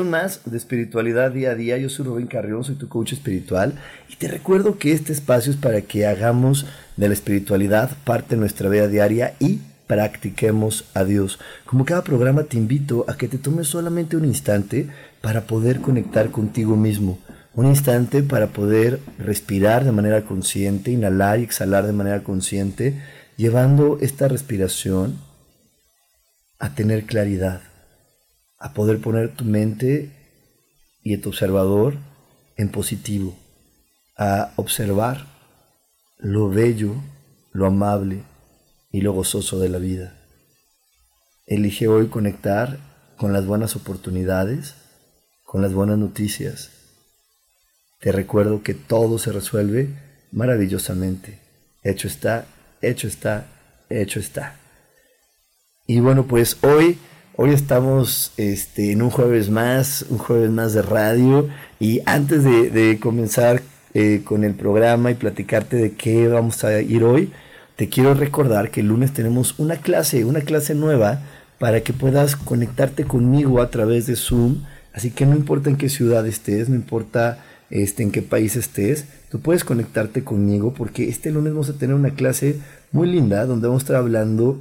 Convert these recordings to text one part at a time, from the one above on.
Más de espiritualidad día a día. Yo soy Rubén Carrión, soy tu coach espiritual y te recuerdo que este espacio es para que hagamos de la espiritualidad parte de nuestra vida diaria y practiquemos a Dios. Como cada programa te invito a que te tomes solamente un instante para poder conectar contigo mismo. Un instante para poder respirar de manera consciente, inhalar y exhalar de manera consciente, llevando esta respiración a tener claridad a poder poner tu mente y tu observador en positivo, a observar lo bello, lo amable y lo gozoso de la vida. Elige hoy conectar con las buenas oportunidades, con las buenas noticias. Te recuerdo que todo se resuelve maravillosamente. Hecho está, hecho está, hecho está. Y bueno, pues hoy Hoy estamos este, en un jueves más, un jueves más de radio. Y antes de, comenzar eh, con el programa y platicarte de qué vamos a ir hoy, te quiero recordar que el lunes tenemos una clase, una clase nueva para que puedas conectarte conmigo a través de Zoom. Así que no importa en qué ciudad estés, no importa este, en qué país estés, tú puedes conectarte conmigo porque este lunes vamos a tener una clase muy linda donde vamos a estar hablando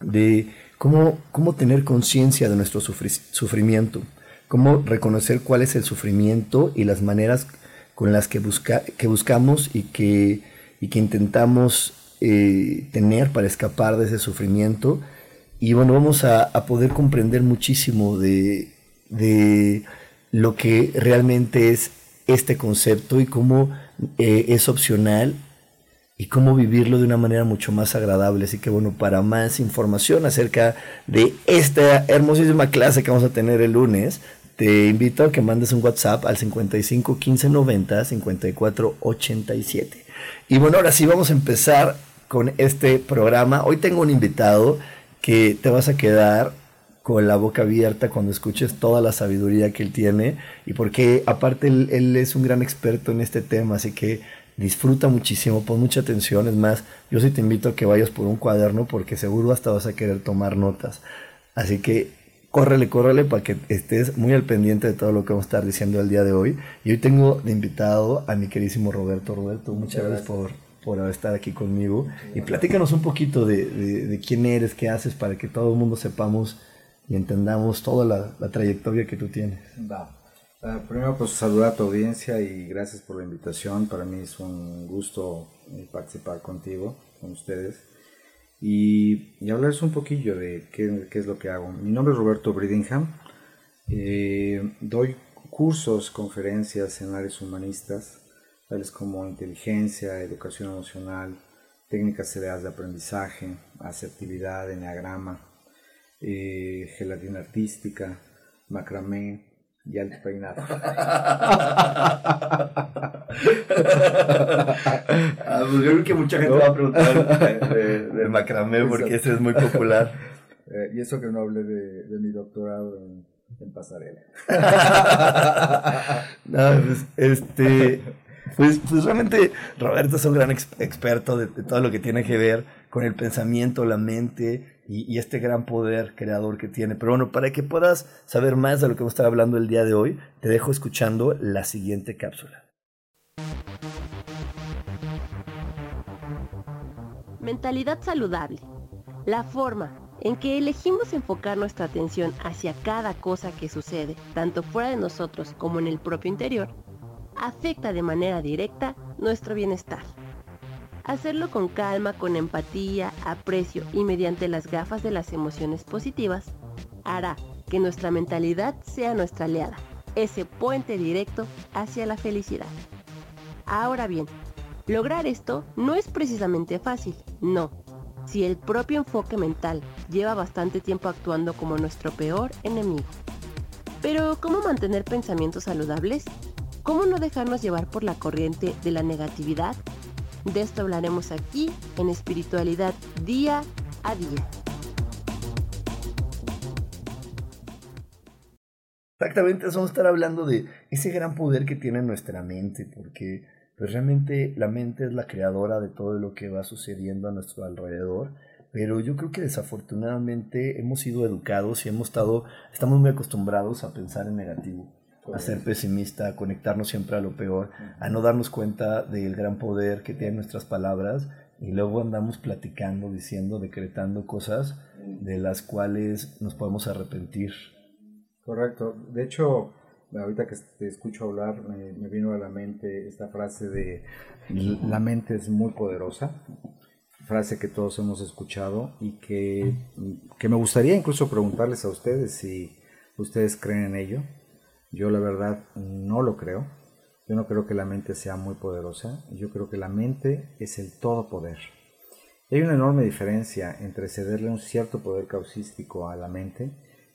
de cómo, cómo tener conciencia de nuestro sufrimiento, cómo reconocer cuál es el sufrimiento y las maneras con las que, busca, que buscamos y que, y que intentamos eh, tener para escapar de ese sufrimiento. Y bueno, vamos a, poder comprender muchísimo de, de, lo que realmente es este concepto y cómo eh, es opcional y cómo vivirlo de una manera mucho más agradable. Así que bueno, para más información acerca de esta hermosísima clase que vamos a tener el lunes, te invito a que mandes un WhatsApp al 55 15 90 54 87. Y bueno, ahora sí vamos a empezar con este programa. Hoy tengo un invitado que te vas a quedar con la boca abierta cuando escuches toda la sabiduría que él tiene y porque aparte él, él es un gran experto en este tema, así que disfruta muchísimo, pon mucha atención, es más, yo sí te invito a que vayas por un cuaderno porque seguro hasta vas a querer tomar notas. Así que córrele, córrele para que estés muy al pendiente de todo lo que vamos a estar diciendo el día de hoy. Y hoy tengo de invitado a mi queridísimo Roberto. Roberto, muchas, gracias, por, por estar aquí conmigo. Y platícanos un poquito de, de, quién eres, qué haces, para que todo el mundo sepamos y entendamos toda la, la trayectoria que tú tienes. Va. Ah, primero, pues saludar a tu audiencia y gracias por la invitación. Para mí es un gusto eh, participar contigo, con ustedes. Y, y hablarles un poquillo de qué, qué, es lo que hago. Mi nombre es Roberto Bridingham. Eh, doy cursos, conferencias en áreas humanistas, tales como inteligencia, educación emocional, técnicas serias de aprendizaje, asertividad, enneagrama, eh, gelatina artística, macramé, y al peinado. Ah, pues yo creo que mucha gente va a preguntar de, macramé porque ese es muy popular. Eh, y eso que no hablé de, de mi doctorado en, en pasarela. no, pues, este, pues, pues, realmente Roberto es un gran experto de todo lo que tiene que ver con el pensamiento, la mente y, este gran poder creador que tiene. Pero bueno, para que puedas saber más de lo que vamos a estar hablando el día de hoy, te dejo escuchando la siguiente cápsula. Mentalidad saludable. La forma en que elegimos enfocar nuestra atención hacia cada cosa que sucede, tanto fuera de nosotros como en el propio interior, afecta de manera directa nuestro bienestar. Hacerlo con calma, con empatía, aprecio y mediante las gafas de las emociones positivas hará que nuestra mentalidad sea nuestra aliada, ese puente directo hacia la felicidad. Ahora bien, lograr esto no es precisamente fácil, no. Si el propio enfoque mental lleva bastante tiempo actuando como nuestro peor enemigo. Pero, ¿cómo mantener pensamientos saludables? ¿Cómo no dejarnos llevar por la corriente de la negatividad? De esto hablaremos aquí en espiritualidad día a día. Exactamente, vamos a estar hablando de ese gran poder que tiene nuestra mente, porque pues realmente la mente es la creadora de todo lo que va sucediendo a nuestro alrededor, pero yo creo que desafortunadamente hemos sido educados y hemos estado, estamos muy acostumbrados a pensar en negativo, a ser pesimista, a conectarnos siempre a lo peor, a no darnos cuenta del gran poder que tienen nuestras palabras y luego andamos platicando, diciendo, decretando cosas de las cuales nos podemos arrepentir Correcto. De hecho, ahorita que te escucho hablar, me, vino a la mente esta frase de la mente es muy poderosa, frase que todos hemos escuchado y que, que me gustaría incluso preguntarles a ustedes si ustedes creen en ello. Yo la verdad no lo creo. Yo no creo que la mente sea muy poderosa. Yo creo que la mente es el todo poder. Hay una enorme diferencia entre cederle un cierto poder causístico a la mente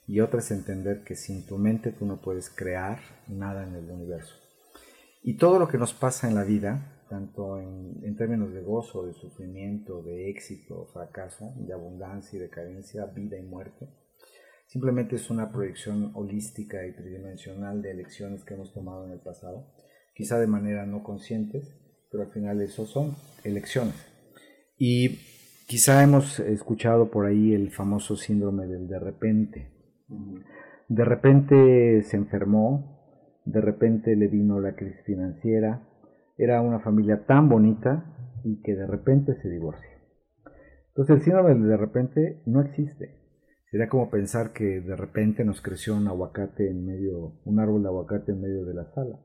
y otra es entender que sin tu mente tú no puedes crear nada en el universo. Y todo lo que nos pasa en la vida, tanto en, términos de gozo, de sufrimiento, de éxito, fracaso, de abundancia y de carencia, vida y muerte, simplemente es una proyección holística y tridimensional de elecciones que hemos tomado en el pasado, quizá de manera no conscientes, pero al final eso son elecciones. Y quizá hemos escuchado por ahí el famoso síndrome del de repente, de repente se enfermó, de repente le vino la crisis financiera, era una familia tan bonita y que de repente se divorcia. Entonces el síndrome de repente no existe. Sería como pensar que de repente nos creció un aguacate en medio, un árbol de aguacate en medio de la sala.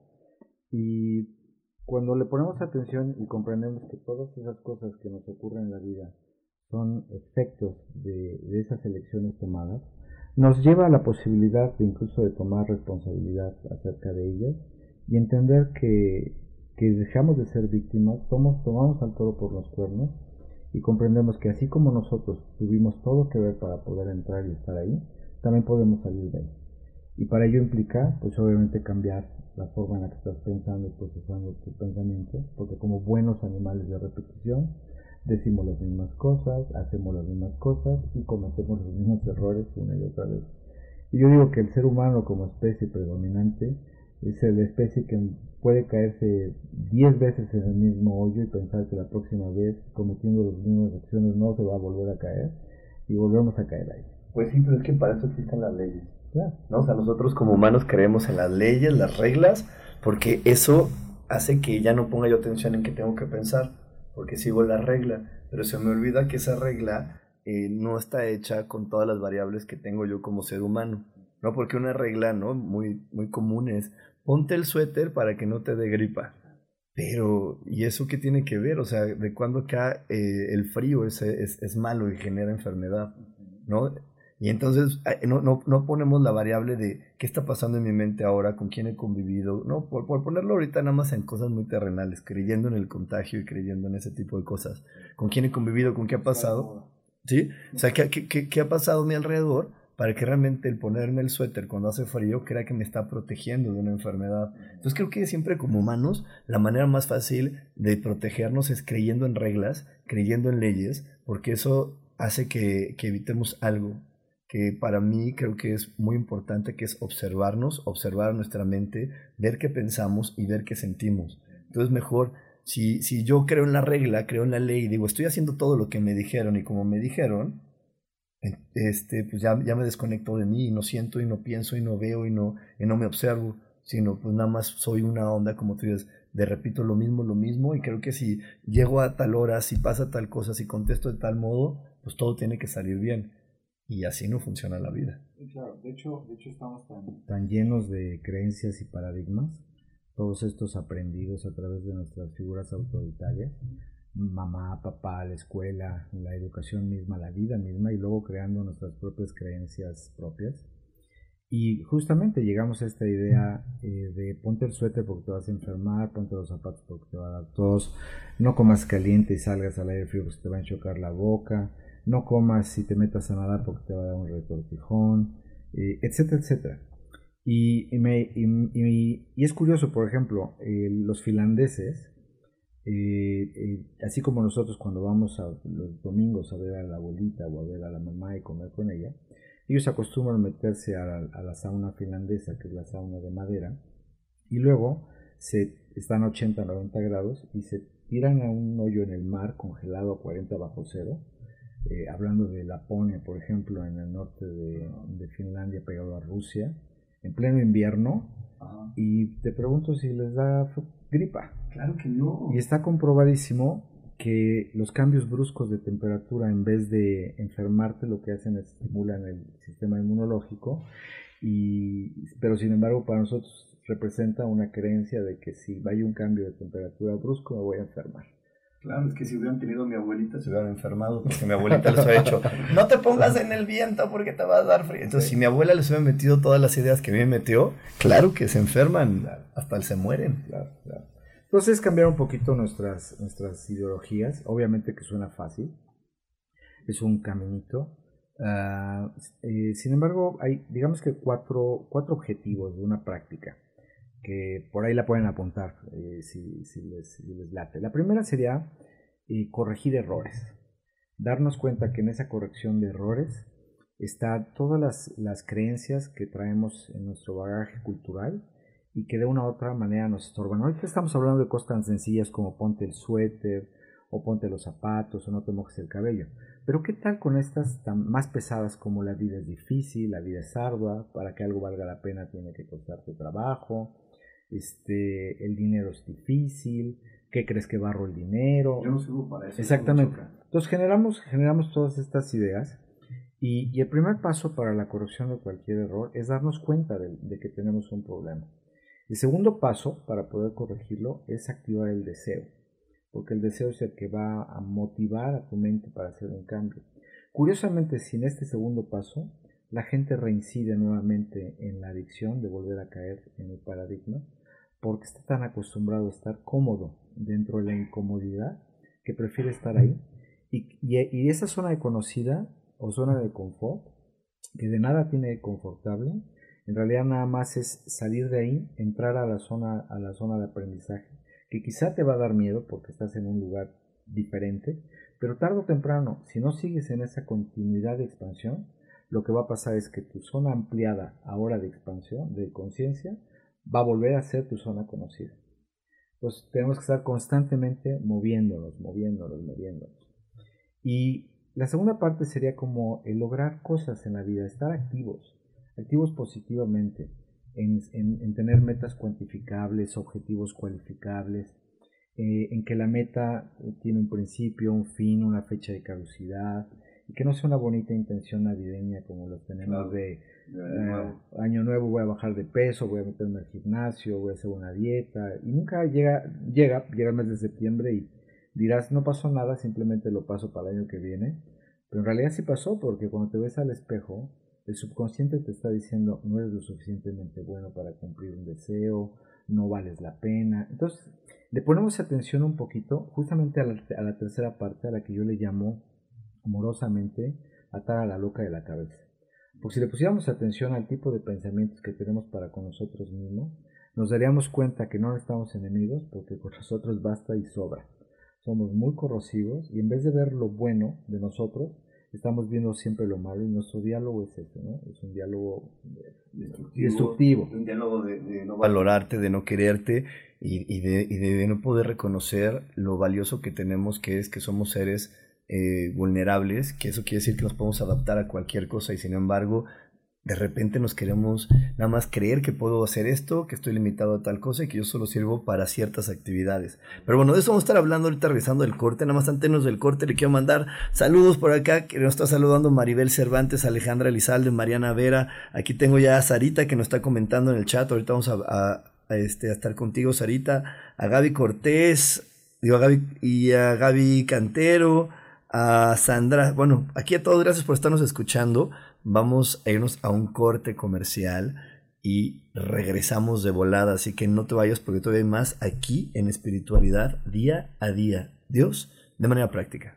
Y cuando le ponemos atención y comprendemos que todas esas cosas que nos ocurren en la vida son efectos de, esas elecciones tomadas, nos lleva a la posibilidad de incluso de tomar responsabilidad acerca de ellas y entender que, que dejamos de ser víctimas, tomamos al toro por los cuernos y comprendemos que así como nosotros tuvimos todo que ver para poder entrar y estar ahí, también podemos salir de ahí. Y para ello implica, pues obviamente cambiar la forma en la que estás pensando y procesando tus pensamientos, porque como buenos animales de repetición, decimos las mismas cosas, hacemos las mismas cosas y cometemos los mismos errores una y otra vez. Y yo digo que el ser humano como especie predominante es la especie que puede caerse 10 veces en el mismo hoyo y pensar que la próxima vez cometiendo las mismas acciones no se va a volver a caer y volvemos a caer ahí. Pues sí, pero es que para eso existen las leyes. ¿no? O sea, nosotros como humanos creemos en las leyes, las reglas, porque eso hace que ya no ponga yo atención en qué tengo que pensar porque sigo la regla, pero se me olvida que esa regla eh, no está hecha con todas las variables que tengo yo como ser humano, ¿no? Porque una regla, ¿no? Muy, muy común es, ponte el suéter para que no te dé gripa. Pero, ¿y eso qué tiene que ver? O sea, ¿de cuándo acá eh, el frío es, es, es, malo y genera enfermedad? ¿No? Y entonces no, no, no, ponemos la variable de qué está pasando en mi mente ahora, con quién he convivido, no, por, por, ponerlo ahorita nada más en cosas muy terrenales, creyendo en el contagio y creyendo en ese tipo de cosas. ¿Con quién he convivido? ¿Con qué ha pasado? ¿Sí? O sea, ¿qué, qué, qué ha pasado a mi alrededor para que realmente el ponerme el suéter cuando hace frío crea que me está protegiendo de una enfermedad? Entonces creo que siempre como humanos la manera más fácil de protegernos es creyendo en reglas, creyendo en leyes, porque eso hace que, evitemos algo que para mí creo que es muy importante, que es observarnos, observar nuestra mente, ver qué pensamos y ver qué sentimos. Entonces mejor, si, si yo creo en la regla, creo en la ley digo, estoy haciendo todo lo que me dijeron y como me dijeron, este, pues ya, ya me desconecto de mí y no siento y no pienso y no veo y no, y no me observo, sino pues nada más soy una onda, como tú dices, de repito lo mismo, lo mismo y creo que si llego a tal hora, si pasa tal cosa, si contesto de tal modo, pues todo tiene que salir bien y así no funciona la vida. Claro, de hecho, de hecho estamos tan, llenos de creencias y paradigmas, todos estos aprendidos a través de nuestras figuras autoritarias, mamá, papá, la escuela, la educación misma, la vida misma, y luego creando nuestras propias creencias propias, Y justamente llegamos a esta idea eh, de ponte el suéter porque te vas a enfermar, ponte los zapatos porque te va a dar tos, no comas caliente y salgas al aire frío porque te va a enchocar la boca, no comas si te metas a nadar porque te va a dar un retortijón, eh, etcétera, etcétera. Y, y, es curioso, por ejemplo, eh, los finlandeses, así como nosotros cuando vamos a, los domingos a ver a la abuelita o a ver a la mamá y comer con ella, ellos acostumbran meterse a la, sauna finlandesa, que es la sauna de madera, y luego se están a 80, 90 grados y se tiran a un hoyo en el mar congelado a 40 bajo cero, eh, hablando de Laponia, por ejemplo, en el norte de, Finlandia, pegado a Rusia, en pleno invierno, y te pregunto si les da gripa. Claro que no. Y está comprobadísimo que los cambios bruscos de temperatura en vez de enfermarte lo que hacen es estimulan el sistema inmunológico y pero sin embargo para nosotros representa una creencia de que si hay un cambio de temperatura brusco me voy a enfermar. Claro, es que si hubieran tenido mi abuelita se hubieran enfermado porque mi abuelita les ha hecho, no te pongas en el viento porque te va a dar frío. Entonces, si mi abuela les hubiera metido todas las ideas que a mí me metió, claro que se enferman, hasta se mueren. Claro, claro. Entonces cambiar un poquito nuestras, nuestras ideologías, obviamente que suena fácil, es un caminito. Ah, eh, sin embargo, hay digamos que cuatro, cuatro objetivos de una práctica que por ahí la pueden apuntar eh, si, si, les, late. La primera sería eh, corregir errores, darnos cuenta que en esa corrección de errores está todas las, las creencias que traemos en nuestro bagaje cultural y que de una u otra manera nos estorban. Ahorita estamos hablando de cosas tan sencillas como ponte el suéter o ponte los zapatos o no te mojes el cabello. Pero ¿qué tal con estas tan más pesadas como la vida es difícil, la vida es ardua, para que algo valga la pena tiene que costarte trabajo, este, el dinero es difícil, ¿qué crees que barro el dinero? Yo no sirvo para eso. Exactamente. Entonces generamos, generamos todas estas ideas y, y, el primer paso para la corrección de cualquier error es darnos cuenta de que tenemos un problema. El segundo paso para poder corregirlo es activar el deseo, porque el deseo es el que va a motivar a tu mente para hacer un cambio. Curiosamente, sin este segundo paso, la gente reincide nuevamente en la adicción de volver a caer en el paradigma, porque está tan acostumbrado a estar cómodo dentro de la incomodidad que prefiere estar ahí. Y, y, esa zona de conocida o zona de confort, que de nada tiene confortable, en realidad nada más es salir de ahí, entrar a la zona, a la zona de aprendizaje, que quizá te va a dar miedo porque estás en un lugar diferente, pero tarde o temprano, si no sigues en esa continuidad de expansión, lo que va a pasar es que tu zona ampliada ahora de expansión, de conciencia, va a volver a ser tu zona conocida. Pues tenemos que estar constantemente moviéndonos, moviéndonos, moviéndonos. Y la segunda parte sería como el lograr cosas en la vida, estar activos activos positivamente en, tener metas cuantificables, objetivos cualificables, eh, en que la meta eh, tiene un principio, un fin, una fecha de caducidad, que no sea una bonita intención navideña como lo tenemos de eh, año, nuevo. voy a bajar de peso, voy a meterme al gimnasio, voy a hacer una dieta, y nunca llega, llega, llega el mes de septiembre y dirás, no pasó nada, simplemente lo paso para el año que viene, pero en realidad sí pasó, porque cuando te ves al espejo, el subconsciente te está diciendo no eres lo suficientemente bueno para cumplir un deseo, no vales la pena. Entonces, le ponemos atención un poquito justamente a la, tercera parte, a la que yo le llamo amorosamente atar a la loca de la cabeza. Porque si le pusiéramos atención al tipo de pensamientos que tenemos para con nosotros mismos, nos daríamos cuenta que no estamos enemigos porque con nosotros basta y sobra. Somos muy corrosivos y en vez de ver lo bueno de nosotros, estamos viendo siempre lo malo y nuestro diálogo es ese, ¿no? Es un diálogo destructivo. Un diálogo de, no valorarte, de no quererte y, de, y, de, no poder reconocer lo valioso que tenemos, que es que somos seres eh, vulnerables, que eso quiere decir que nos podemos adaptar a cualquier cosa y sin embargo de repente nos queremos nada más creer que puedo hacer esto, que estoy limitado a tal cosa y que yo solo sirvo para ciertas actividades. Pero bueno, de eso vamos a estar hablando ahorita regresando del corte. Nada más antes del corte le quiero mandar saludos por acá, que nos está saludando Maribel Cervantes, Alejandra Elizalde, Mariana Vera. Aquí tengo ya a Sarita que nos está comentando en el chat. Ahorita vamos a, este, a estar contigo, Sarita. A Gaby Cortés, digo a Gaby y a Gaby Cantero, a Sandra. Bueno, aquí a todos, gracias por estarnos escuchando. vamos a irnos a un corte comercial y regresamos de volada, así que no te vayas porque todavía hay más aquí en espiritualidad día a día. Dios de manera práctica.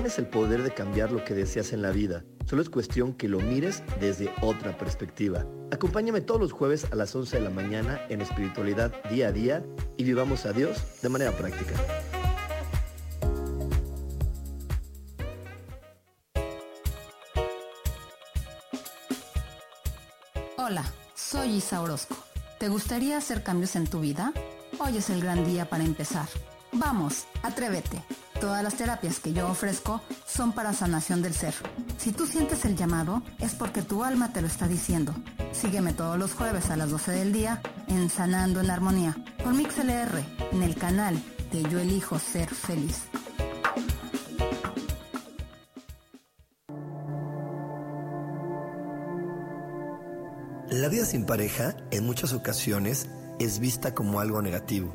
Tienes el poder de cambiar lo que deseas en la vida. Solo es cuestión que lo mires desde otra perspectiva. Acompáñame todos los jueves a las 11 de la mañana en espiritualidad día a día y vivamos a Dios de manera práctica. Hola, soy Isa Orozco. ¿Te gustaría hacer cambios en tu vida? Hoy es el gran día para empezar. Vamos, atrévete. Todas las terapias que yo ofrezco son para sanación del ser. Si tú sientes el llamado, es porque tu alma te lo está diciendo. Sígueme todos los jueves a las 12 del día en Sanando en Armonía con MixLR en el canal de Yo Elijo Ser Feliz. La vida sin pareja en muchas ocasiones es vista como algo negativo,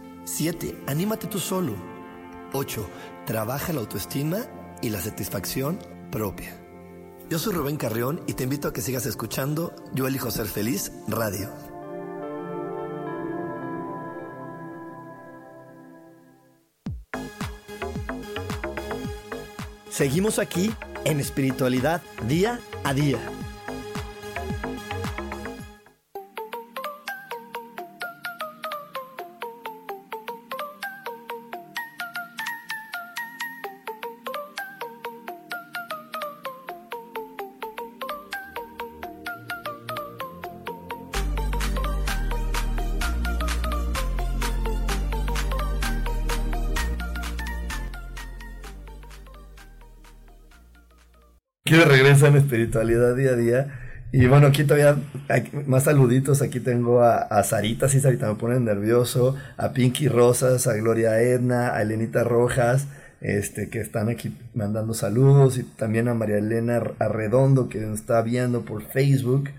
7. Anímate tú solo. 8. Trabaja la autoestima y la satisfacción propia. Yo soy Rubén Carrión y te invito a que sigas escuchando Yo elijo ser feliz radio. Seguimos aquí en espiritualidad día a día. En espiritualidad día a día. Y bueno, aquí todavía más saluditos. Aquí tengo a, a Sarita, sí, Sarita me pone nervioso. A Pinky Rosas, a Gloria Edna, a Elenita Rojas, este, que están aquí mandando saludos. Y también a María Elena Arredondo, que nos está viendo por Facebook.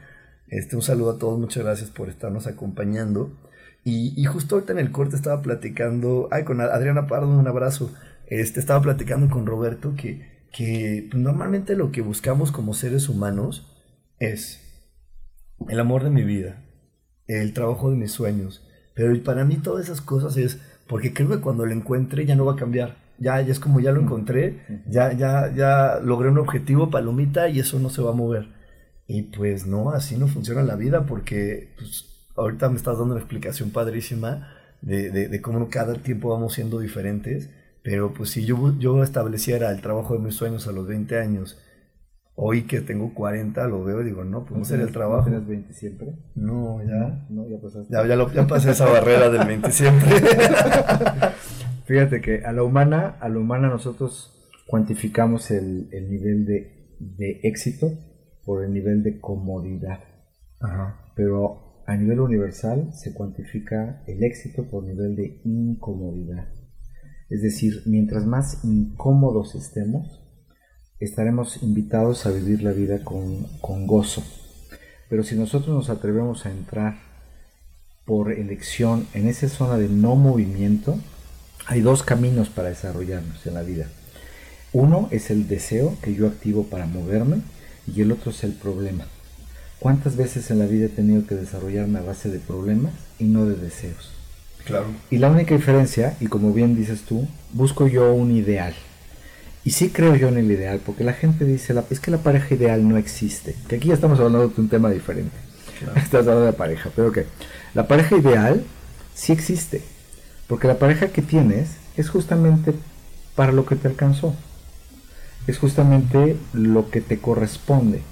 Este, un saludo a todos, muchas gracias por estarnos acompañando. Y, y justo ahorita en el corte estaba platicando, ay, con Adriana Pardo, un abrazo. Este, estaba platicando con Roberto que que normalmente lo que buscamos como seres humanos es el amor de mi vida, el trabajo de mis sueños. Pero para mí todas esas cosas es porque creo que cuando lo encuentre ya no va a cambiar. Ya, ya es como ya lo encontré, ya, ya, ya logré un objetivo, palomita, y eso no se va a mover. Y pues no, así no funciona la vida porque pues, ahorita me estás dando una explicación padrísima de, de, de cómo cada tiempo vamos siendo diferentes pero pues si yo, yo estableciera el trabajo de mis sueños a los 20 años, hoy que tengo 40 lo veo y digo, no, pues no sería el trabajo. ¿Tienes 20 siempre? No, ya. No, ya pasaste. Ya, ya, ya pasé esa barrera del 20 siempre. Fíjate que a la humana, a la humana nosotros cuantificamos el, el nivel de, de, éxito por el nivel de comodidad. Ajá. Pero a nivel universal se cuantifica el éxito por nivel de incomodidad. Es decir, mientras más incómodos estemos, estaremos invitados a vivir la vida con, con gozo. Pero si nosotros nos atrevemos a entrar por elección en esa zona de no movimiento, hay dos caminos para desarrollarnos en la vida. Uno es el deseo que yo activo para moverme y el otro es el problema. ¿Cuántas veces en la vida he tenido que desarrollarme a base de problemas y no de deseos? Claro. Y la única diferencia, y como bien dices tú, busco yo un ideal. Y sí creo yo en el ideal, porque la gente dice, es que la pareja ideal no existe. Que aquí ya estamos hablando de un tema diferente. Estás hablando de pareja, pero que la pareja ideal sí existe. Porque la pareja que tienes es justamente para lo que te alcanzó. Es justamente lo que te corresponde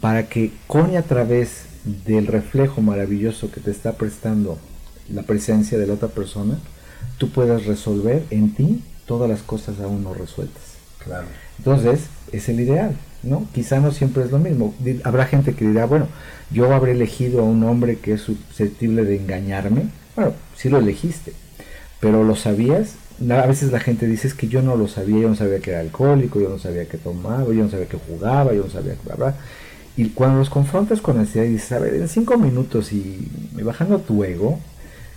para que con y a través del reflejo maravilloso que te está prestando la presencia de la otra persona, tú puedas resolver en ti todas las cosas aún no resueltas. Claro. Entonces, es el ideal, ¿no? Quizá no siempre es lo mismo. Habrá gente que dirá, bueno, yo habré elegido a un hombre que es susceptible de engañarme. Bueno, sí lo elegiste, pero lo sabías. A veces la gente dice es que yo no lo sabía, yo no sabía que era alcohólico, yo no sabía que tomaba, yo no sabía que jugaba, yo no sabía que bla, y cuando los confrontas con necesidad y dices, a ver, en cinco minutos y, bajando tu ego,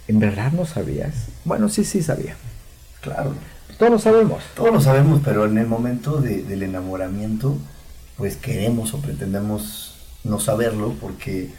¿en verdad no sabías? Bueno, sí, sí sabía. Claro. Todos lo sabemos. Todos lo sabemos, pero en el momento del enamoramiento, pues queremos o pretendemos no saberlo porque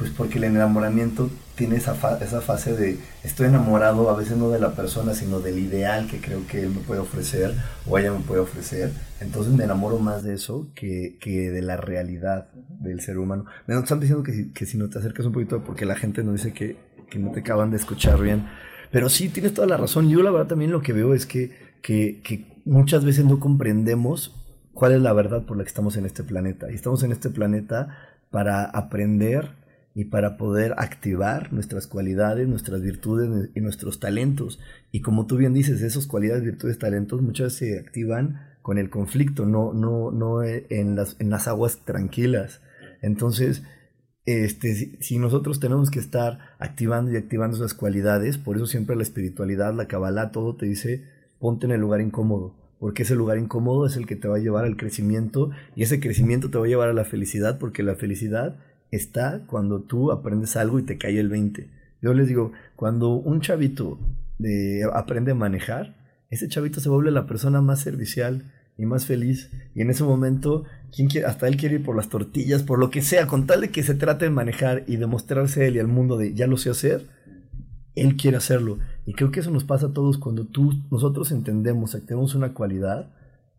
pues porque el enamoramiento tiene esa, esa fase de estoy enamorado a veces no de la persona, sino del ideal que creo que él me puede ofrecer o ella me puede ofrecer. Entonces me enamoro más de eso que, que de la realidad del ser humano. Me están diciendo que si, que si no te acercas un poquito, porque la gente nos dice que, que no te acaban de escuchar bien. Pero sí, tienes toda la razón. Yo la verdad también lo que veo es que, que, muchas veces no comprendemos cuál es la verdad por la que estamos en este planeta. Y estamos en este planeta para aprender y para poder activar nuestras cualidades, nuestras virtudes y nuestros talentos. Y como tú bien dices, esas cualidades, virtudes, talentos muchas veces se activan con el conflicto, no, no, no en, las, en las aguas tranquilas. Entonces, este, si, nosotros tenemos que estar activando y activando esas cualidades, por eso siempre la espiritualidad, la Kabbalah, todo te dice, ponte en el lugar incómodo, porque ese lugar incómodo es el que te va a llevar al crecimiento y ese crecimiento te va a llevar a la felicidad, porque la felicidad está cuando tú aprendes algo y te cae el 20. Yo les digo, cuando un chavito de, aprende a manejar, ese chavito se vuelve la persona más servicial y más feliz. Y en ese momento, ¿quién quiere? hasta él quiere ir por las tortillas, por lo que sea, con tal de que se trate de manejar y demostrarse él y al mundo de ya lo sé hacer, él quiere hacerlo. Y creo que eso nos pasa a todos cuando tú, nosotros entendemos, activamos una cualidad,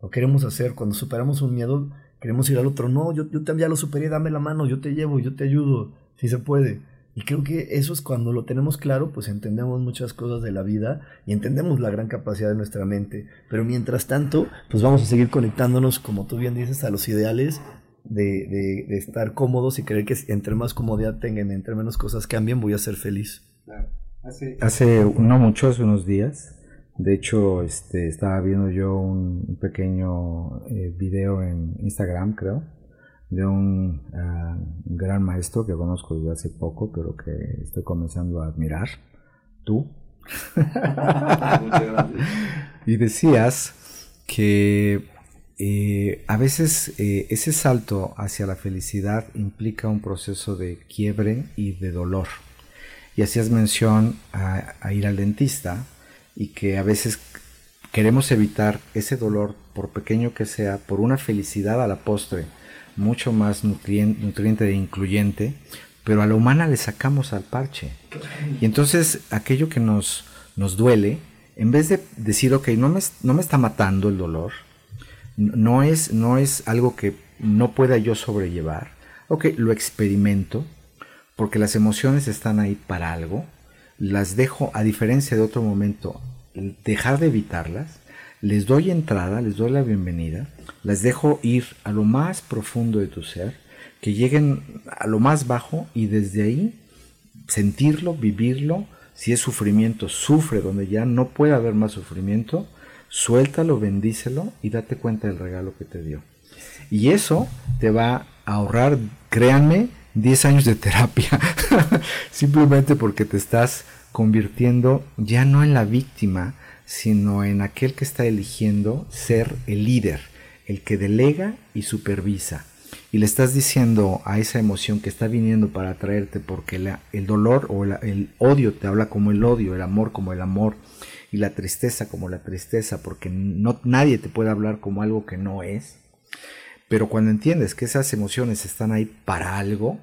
lo queremos hacer, cuando superamos un miedo, queremos ir al otro, no, yo, yo ya lo superé, dame la mano, yo te llevo, yo te ayudo, si se puede. Y creo que eso es cuando lo tenemos claro, pues entendemos muchas cosas de la vida y entendemos la gran capacidad de nuestra mente. Pero mientras tanto, pues vamos a seguir conectándonos, como tú bien dices, a los ideales de, de, estar cómodos y creer que entre más comodidad tengan, entre menos cosas cambien, voy a ser feliz. Hace, hace no mucho, hace unos días, de hecho, este, estaba viendo yo un pequeño eh, video en Instagram, creo, de un ah, gran maestro que conozco desde hace poco, pero que estoy comenzando a admirar. Tú. y decías que eh, a veces eh, ese salto hacia la felicidad implica un proceso de quiebre y de dolor. Y hacías mención a ir al dentista y que a veces queremos evitar ese dolor, por pequeño que sea, por una felicidad a la postre mucho más nutriente e incluyente, pero a la humana le sacamos al parche. Y entonces aquello que nos, nos duele, en vez de decir, ok, no me, no me está matando el dolor, no es, no es algo que no pueda yo sobrellevar, ok, lo experimento, porque las emociones están ahí para algo, las dejo, a diferencia de otro momento, dejar de evitarlas, les doy entrada, les doy la bienvenida, las dejo ir a lo más profundo de tu ser, que lleguen a lo más bajo y desde ahí sentirlo, vivirlo, si es sufrimiento, sufre donde ya no puede haber más sufrimiento, suéltalo, bendícelo y date cuenta del regalo que te dio. Y eso te va a ahorrar, créanme, 10 años de terapia, simplemente porque te estás convirtiendo ya no en la víctima, sino en aquel que está eligiendo ser el líder, el que delega y supervisa. Y le estás diciendo a esa emoción que está viniendo para atraerte porque el dolor o el odio te habla como el odio, el amor como el amor y la tristeza como la tristeza, porque no, nadie te puede hablar como algo que no es. Pero cuando entiendes que esas emociones están ahí para algo,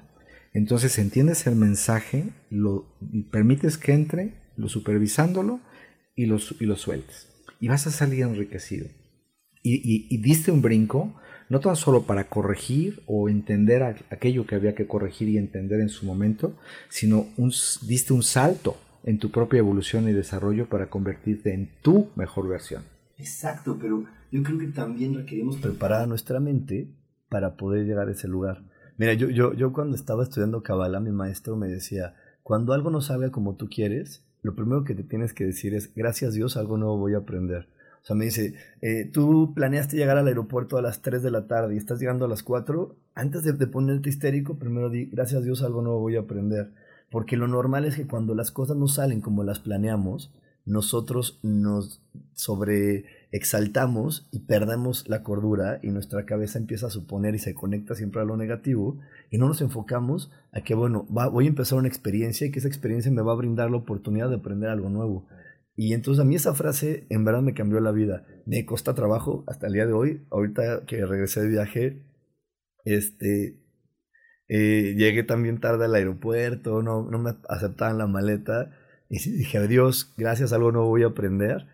entonces entiendes el mensaje, lo permites que entre, lo supervisándolo y lo, y lo sueltes. Y vas a salir enriquecido. Y, y, diste un brinco, no tan solo para corregir o entender aquello que había que corregir y entender en su momento, sino un, diste un salto en tu propia evolución y desarrollo para convertirte en tu mejor versión. Exacto, pero yo creo que también requerimos preparar nuestra mente para poder llegar a ese lugar. Mira, yo, yo, yo cuando estaba estudiando Kabbalah, mi maestro me decía, cuando algo no salga como tú quieres, lo primero que te tienes que decir es, gracias Dios, algo nuevo voy a aprender. Me dice, eh, tú planeaste llegar al aeropuerto a las 3 de la tarde y estás llegando a las 4, antes de, ponerte histérico, primero di, gracias Dios, algo nuevo voy a aprender. Porque lo normal es que cuando las cosas no salen como las planeamos, nosotros nos sobre exaltamos y perdemos la cordura y nuestra cabeza empieza a suponer y se conecta siempre a lo negativo y no nos enfocamos a que, bueno, voy a empezar una experiencia y que esa experiencia me va a brindar la oportunidad de aprender algo nuevo. Y entonces a mí esa frase en verdad me cambió la vida. Me costa trabajo hasta el día de hoy. Ahorita que regresé de viaje, este, eh, llegué también tarde al aeropuerto, no, me aceptaban la maleta. Y dije, Dios, gracias, algo no voy a aprender.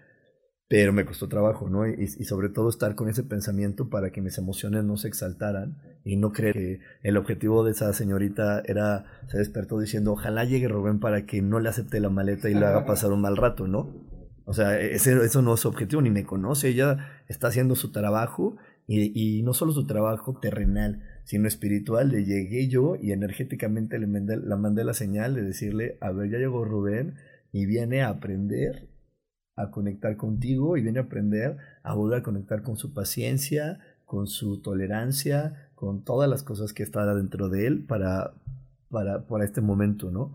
Pero me costó trabajo, ¿no? Y, sobre todo estar con ese pensamiento para que mis emociones no se exaltaran y no creer que el objetivo de esa señorita era, se despertó diciendo, ojalá llegue Rubén para que no le acepte la maleta y le haga pasar un mal rato, ¿no? O sea, ese, eso no es su objetivo, ni me conoce, ella está haciendo su trabajo y, y no solo su trabajo terrenal, sino espiritual. Le llegué yo y energéticamente le mandé, la mandé la señal de decirle, a ver, ya llegó Rubén y viene a aprender a conectar contigo y viene a aprender a volver a conectar con su paciencia, con su tolerancia, con todas las cosas que está dentro de él para, para, para este momento, ¿no?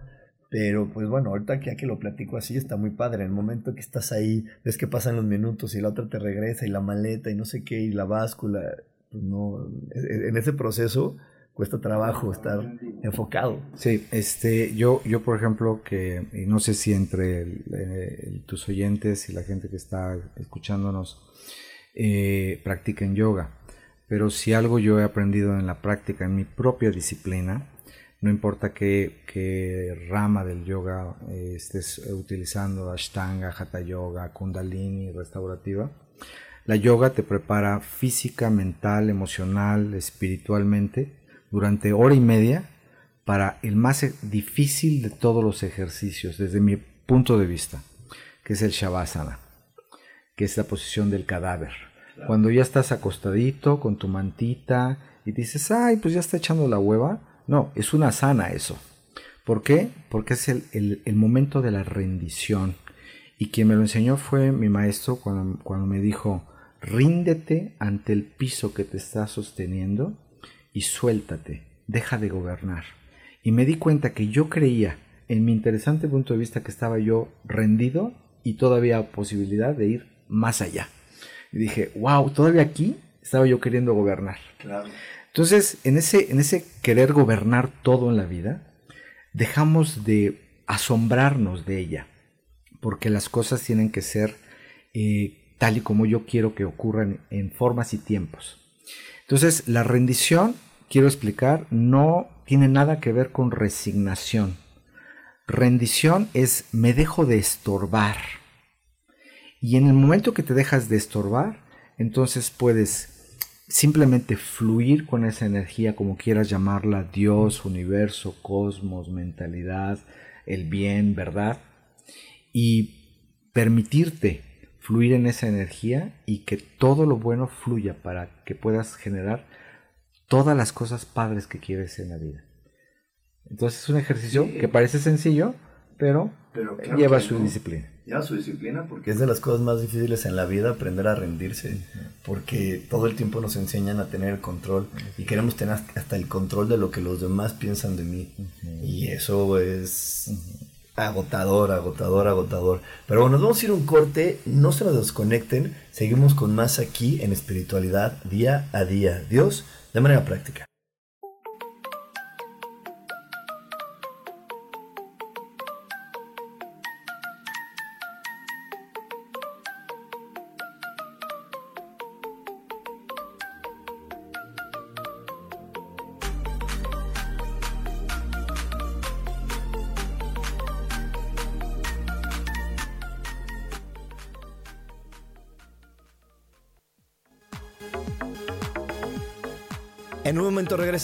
Pero pues bueno, ahorita que ya que lo platico así está muy padre. El momento que estás ahí, ves que pasan los minutos y la otra te regresa y la maleta y no sé qué y la báscula, pues no, en ese proceso cuesta trabajo estar enfocado. Sí, este, yo, yo por ejemplo, que y no sé si entre tus oyentes y la gente que está escuchándonos eh, practiquen yoga, pero si algo yo he aprendido en la práctica, en mi propia disciplina, no importa qué, qué rama del yoga eh, estés utilizando, Ashtanga, Hatha Yoga, Kundalini, restaurativa, la yoga te prepara física, mental, emocional, espiritualmente durante hora y media para el más e, difícil de todos los ejercicios desde mi punto de vista, que es el Shavasana, que es la posición del cadáver. Cuando ya estás acostadito con tu mantita y dices, ay, pues ya está echando la hueva. No, es una sana eso. ¿Por qué? Porque es el, el momento de la rendición. Y quien me lo enseñó fue mi maestro cuando, cuando me dijo, ríndete ante el piso que te está sosteniendo y suéltate, deja de gobernar. Y me di cuenta que yo creía, en mi interesante punto de vista, que estaba yo rendido y todavía posibilidad de ir más allá. Y dije, wow, todavía aquí estaba yo queriendo gobernar. Entonces, en ese, en ese querer gobernar todo en la vida, dejamos de asombrarnos de ella, porque las cosas tienen que ser eh, tal y como yo quiero que ocurran en formas y tiempos. Entonces, la rendición, quiero explicar, no tiene nada que ver con resignación. Rendición es me dejo de estorbar. Y en el momento que te dejas de estorbar, entonces puedes simplemente fluir con esa energía, como quieras llamarla, Dios, universo, cosmos, mentalidad, el bien, verdad, y permitirte fluir en esa energía y que todo lo bueno fluya para que puedas generar todas las cosas padres que quieres en la vida. Entonces es un ejercicio que parece sencillo, pero, lleva su disciplina. Lleva su disciplina porque es de las cosas más difíciles en la vida aprender a rendirse, porque todo el tiempo nos enseñan a tener el control y queremos tener hasta el control de lo que los demás piensan de mí. Y eso es Agotador, agotador, agotador. Pero bueno, nos vamos a ir un corte, no se nos desconecten, seguimos con más aquí en espiritualidad día a día. Dios, de manera práctica.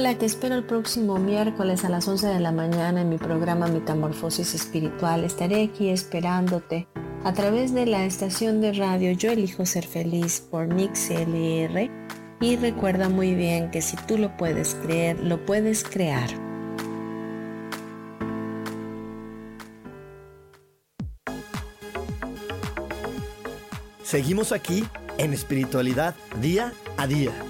Hola, te espero el próximo miércoles a las 11 de la mañana en mi programa Metamorfosis Espiritual. Estaré aquí esperándote a través de la estación de radio Yo elijo ser feliz por MixLR y recuerda muy bien que si tú lo puedes creer, lo puedes crear. Seguimos aquí en espiritualidad día a día.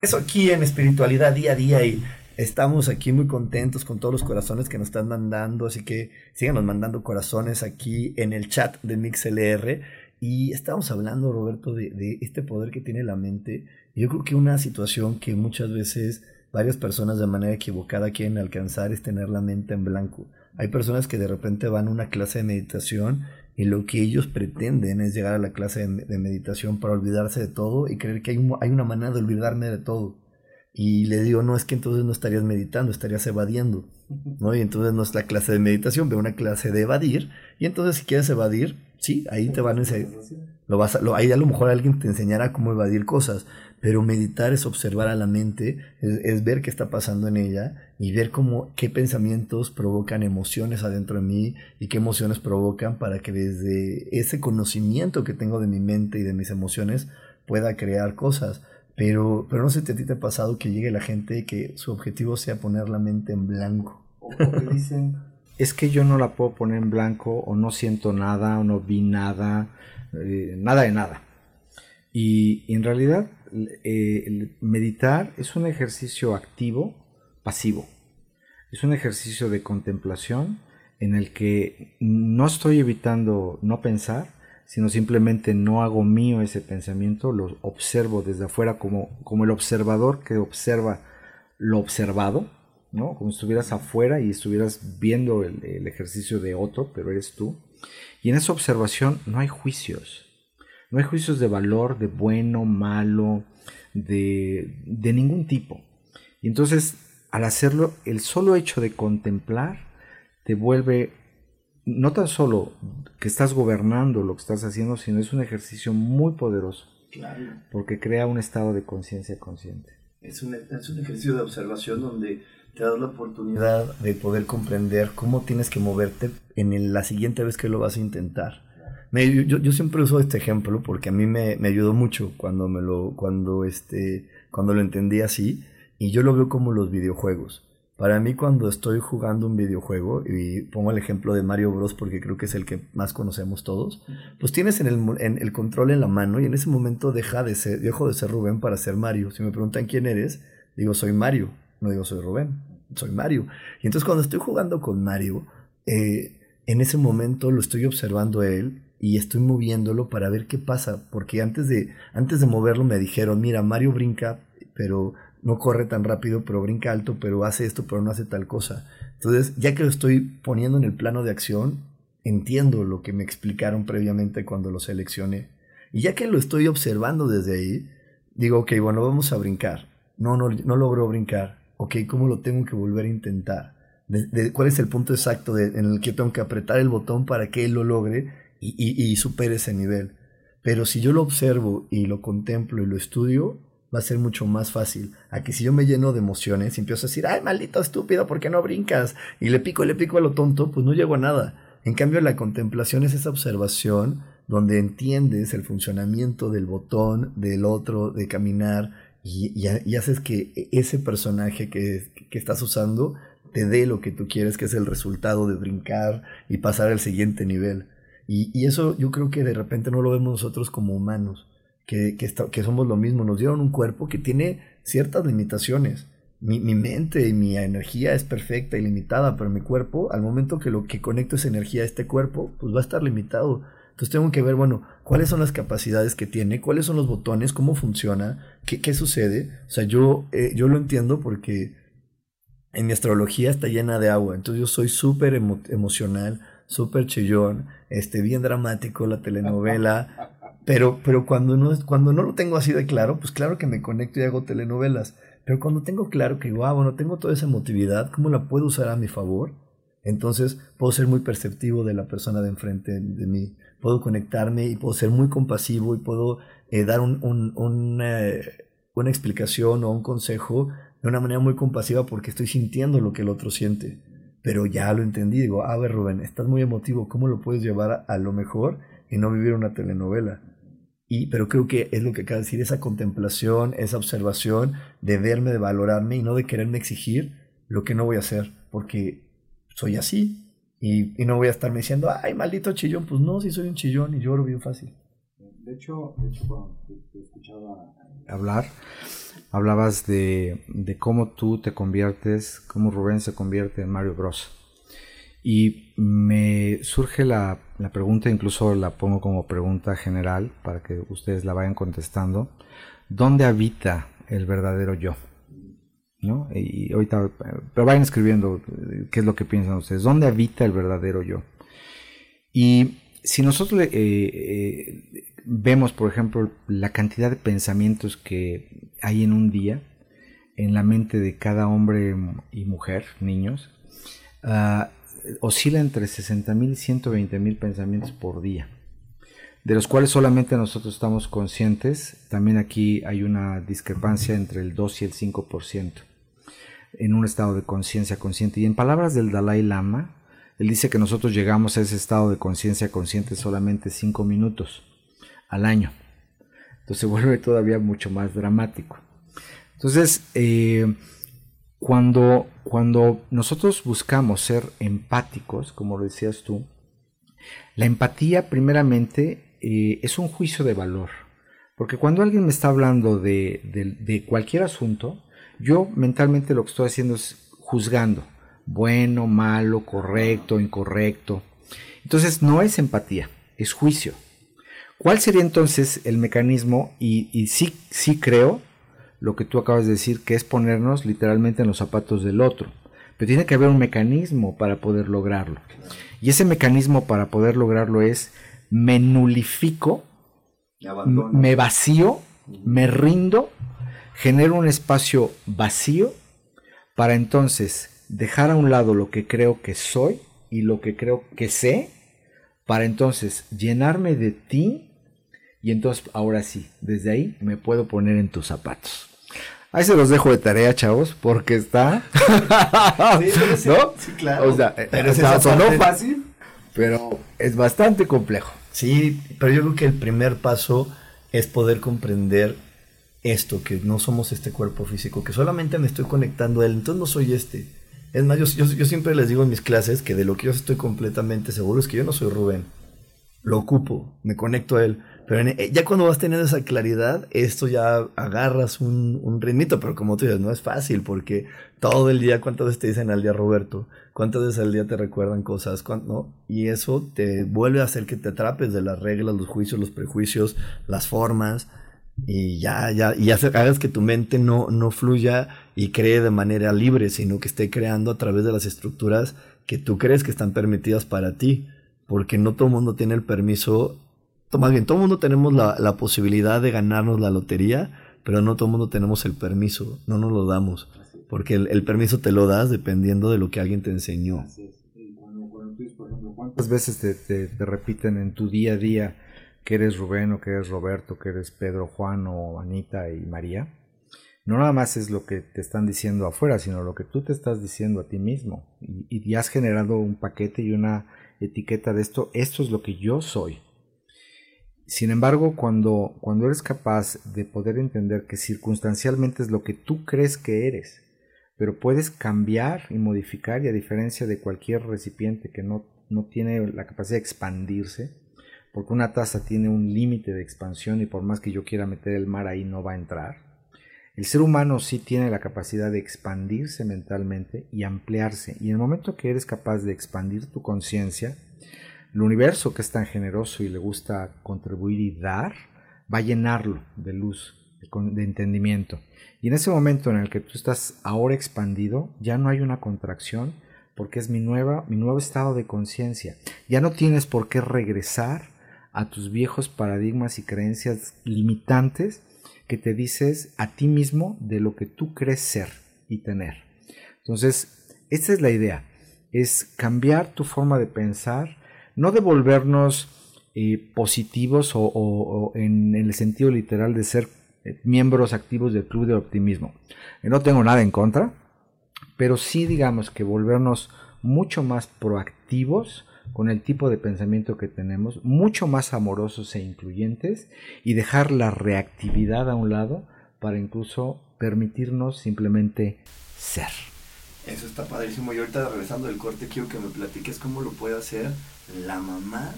Eso aquí en espiritualidad día a día y estamos aquí muy contentos con todos los corazones que nos están mandando, así que síganos mandando corazones aquí en el chat de MixLR. Y estamos hablando, Roberto, de, este poder que tiene la mente. Yo creo que una situación que muchas veces varias personas de manera equivocada quieren alcanzar es tener la mente en blanco. Hay personas que de repente van a una clase de meditación y lo que ellos pretenden es llegar a la clase de, meditación para olvidarse de todo y creer que hay, hay una manera de olvidarme de todo. Y le digo, no, es que entonces no estarías meditando, estarías evadiendo. ¿no? Y entonces no es la clase de meditación, ve una clase de evadir. Y entonces si quieres evadir, sí, ahí te van a enseñar. Lo vas a, lo, ahí a lo mejor alguien te enseñará cómo evadir cosas. Pero meditar es observar a la mente, es, ver qué está pasando en ella y ver cómo, qué pensamientos provocan emociones adentro de mí y qué emociones provocan para que desde ese conocimiento que tengo de mi mente y de mis emociones pueda crear cosas. Pero, pero no sé si a ti te ha pasado que llegue la gente que su objetivo sea poner la mente en blanco. O dicen, es que yo no la puedo poner en blanco o no siento nada o no vi nada, eh, nada de nada. Y, en realidad eh, meditar es un ejercicio activo, pasivo. Es un ejercicio de contemplación en el que no estoy evitando no pensar, sino simplemente no hago mío ese pensamiento, lo observo desde afuera como, como el observador que observa lo observado, ¿no? Como si estuvieras afuera y estuvieras viendo el, el ejercicio de otro, pero eres tú. Y en esa observación no hay juicios, no hay juicios de valor, de bueno, malo, de, de ningún tipo. Y entonces, al hacerlo, el solo hecho de contemplar te vuelve no tan solo que estás gobernando lo que estás haciendo, sino es un ejercicio muy poderoso. Porque crea un estado de conciencia consciente. Es un, es un ejercicio de observación donde te das la oportunidad de poder comprender cómo tienes que moverte en la siguiente vez que lo vas a intentar yo, yo, siempre uso este ejemplo porque a mí me, me, ayudó mucho cuando, me lo, cuando, este, cuando lo entendí así y yo lo veo como los videojuegos. Para mí cuando estoy jugando un videojuego, y pongo el ejemplo de Mario Bros porque creo que es el que más conocemos todos, pues tienes en el, en el control en la mano y en ese momento deja de ser, dejo de ser Rubén para ser Mario. Si me preguntan quién eres, digo soy Mario, no digo soy Rubén, soy Mario. Y entonces cuando estoy jugando con Mario, eh, en ese momento lo estoy observando a él y estoy moviéndolo para ver qué pasa, porque antes de, antes de moverlo me dijeron, mira, Mario brinca, pero no corre tan rápido, pero brinca alto, pero hace esto, pero no hace tal cosa. Entonces, ya que lo estoy poniendo en el plano de acción, entiendo lo que me explicaron previamente cuando lo seleccioné. Y ya que lo estoy observando desde ahí, digo, ok, bueno, vamos a brincar. No, no, no logro brincar. Ok, ¿cómo lo tengo que volver a intentar? ¿Cuál es el punto exacto en el que tengo que apretar el botón para que él lo logre y, y supere ese nivel? Pero si yo lo observo y lo contemplo y lo estudio, va a ser mucho más fácil a que si yo me lleno de emociones y empiezo a decir, ay, maldito estúpido, ¿por qué no brincas? Y le pico, le pico a lo tonto, pues no llego a nada. En cambio, la contemplación es esa observación donde entiendes el funcionamiento del botón, del otro, de caminar, y, haces que ese personaje que, que estás usando te dé lo que tú quieres, que es el resultado de brincar y pasar al siguiente nivel. Y, eso yo creo que de repente no lo vemos nosotros como humanos que, que, somos lo mismo. Nos dieron un cuerpo que tiene ciertas limitaciones. Mi, mi, mente y mi energía es perfecta y limitada, pero mi cuerpo, al momento que lo que conecto esa energía a este cuerpo, pues va a estar limitado. Entonces tengo que ver, bueno, cuáles son las capacidades que tiene, cuáles son los botones, cómo funciona, qué, qué sucede. O sea, yo, eh, yo lo entiendo porque en mi astrología está llena de agua. Entonces yo soy súper emocional, súper chillón, este, bien dramático, la telenovela. Pero, pero cuando, no, cuando no lo tengo así de claro, pues claro que me conecto y hago telenovelas. Pero cuando tengo claro que, wow, bueno, tengo toda esa emotividad, ¿cómo la puedo usar a mi favor? Entonces puedo ser muy perceptivo de la persona de enfrente de mí. Puedo conectarme y puedo ser muy compasivo y puedo eh, dar un, un, una explicación o un consejo de una manera muy compasiva porque estoy sintiendo lo que el otro siente. Pero ya lo entendí, digo, a ver Rubén, estás muy emotivo, ¿cómo lo puedes llevar a, lo mejor y no vivir una telenovela? Y, pero creo que es lo que acaba de decir, esa contemplación, esa observación de verme, de valorarme y no de quererme exigir lo que no voy a hacer, porque soy así y, y no voy a estarme diciendo, ay, maldito chillón, pues no, si soy un chillón y lloro bien fácil. De hecho, de hecho cuando te, escuchaba hablar, hablabas de, de cómo tú te conviertes, cómo Rubén se convierte en Mario Bros. Y me surge la, pregunta, incluso la pongo como pregunta general para que ustedes la vayan contestando. ¿Dónde habita el verdadero yo? ¿No? Y ahorita, pero vayan escribiendo eh, qué es lo que piensan ustedes. ¿Dónde habita el verdadero yo? Y si nosotros eh, eh, vemos, por ejemplo, la cantidad de pensamientos que hay en un día, en la mente de cada hombre y mujer, niños, uh, oscila entre 60.000 y 120.000 pensamientos por día, de los cuales solamente nosotros estamos conscientes. También aquí hay una discrepancia entre el 2 y el 5% en un estado de conciencia consciente. Y en palabras del Dalai Lama, él dice que nosotros llegamos a ese estado de conciencia consciente solamente 5 minutos al año. Entonces se vuelve todavía mucho más dramático. Entonces, eh, cuando, cuando nosotros buscamos ser empáticos, como lo decías tú, la empatía primeramente eh, es un juicio de valor. Porque cuando alguien me está hablando de, de, cualquier asunto, yo mentalmente lo que estoy haciendo es juzgando. Bueno, malo, correcto, incorrecto. Entonces no es empatía, es juicio. ¿Cuál sería entonces el mecanismo? Y, y sí, sí creo lo que tú acabas de decir, que es ponernos literalmente en los zapatos del otro. Pero tiene que haber un mecanismo para poder lograrlo. Y ese mecanismo para poder lograrlo es me nulifico, me vacío, me rindo, genero un espacio vacío para entonces dejar a un lado lo que creo que soy y lo que creo que sé, para entonces llenarme de ti y entonces ahora sí, desde ahí me puedo poner en tus zapatos. Ahí se los dejo de tarea, chavos, porque está. sí, ¿No? Sí, claro. O sea, pero sonó fácil, pero es bastante complejo. Sí, pero yo creo que el primer paso es poder comprender esto, que no somos este cuerpo físico, que solamente me estoy conectando a él, entonces no soy este. Es más, yo, yo, siempre les digo en mis clases que de lo que yo estoy completamente seguro es que yo no soy Rubén. Lo ocupo, me conecto a él. Pero eh, ya cuando vas teniendo esa claridad, esto ya agarras un, un ritmito, pero como tú dices, no es fácil porque todo el día, ¿cuántas veces te dicen al día Roberto? ¿Cuántas veces al día te recuerdan cosas? ¿No? Y eso te vuelve a hacer que te atrapes de las reglas, los juicios, los prejuicios, las formas y ya, ya, y hagas que tu mente no, no fluya y cree de manera libre, sino que esté creando a través de las estructuras que tú crees que están permitidas para ti, porque no todo el mundo tiene el permiso, más bien, todo el mundo tenemos la, la posibilidad de ganarnos la lotería, pero no todo el mundo tenemos el permiso, no nos lo damos, porque el, permiso te lo das dependiendo de lo que alguien te enseñó. ¿Cuántas veces te, te repiten en tu día a día? que eres Rubén o que eres Roberto, que eres Pedro, Juan o Anita y María, no nada más es lo que te están diciendo afuera, sino lo que tú te estás diciendo a ti mismo. Y, has generado un paquete y una etiqueta de esto, esto es lo que yo soy. Sin embargo, cuando, cuando eres capaz de poder entender que circunstancialmente es lo que tú crees que eres, pero puedes cambiar y modificar y a diferencia de cualquier recipiente que no, no tiene la capacidad de expandirse, porque una taza tiene un límite de expansión y por más que yo quiera meter el mar ahí no va a entrar. El ser humano sí tiene la capacidad de expandirse mentalmente y ampliarse. Y en el momento que eres capaz de expandir tu conciencia, el universo que es tan generoso y le gusta contribuir y dar, va a llenarlo de luz, de entendimiento. Y en ese momento en el que tú estás ahora expandido, ya no hay una contracción porque es mi, nueva, mi nuevo estado de conciencia. Ya no tienes por qué regresar a tus viejos paradigmas y creencias limitantes que te dices a ti mismo de lo que tú crees ser y tener. Entonces, esta es la idea, es cambiar tu forma de pensar, no devolvernos eh, positivos o, en, el sentido literal de ser eh, miembros activos del club de optimismo. Eh, no tengo nada en contra, pero sí digamos que volvernos mucho más proactivos con el tipo de pensamiento que tenemos, mucho más amorosos e incluyentes y dejar la reactividad a un lado para incluso permitirnos simplemente ser. Eso está padrísimo. Y ahorita regresando del corte quiero que me platiques cómo lo puede hacer la mamá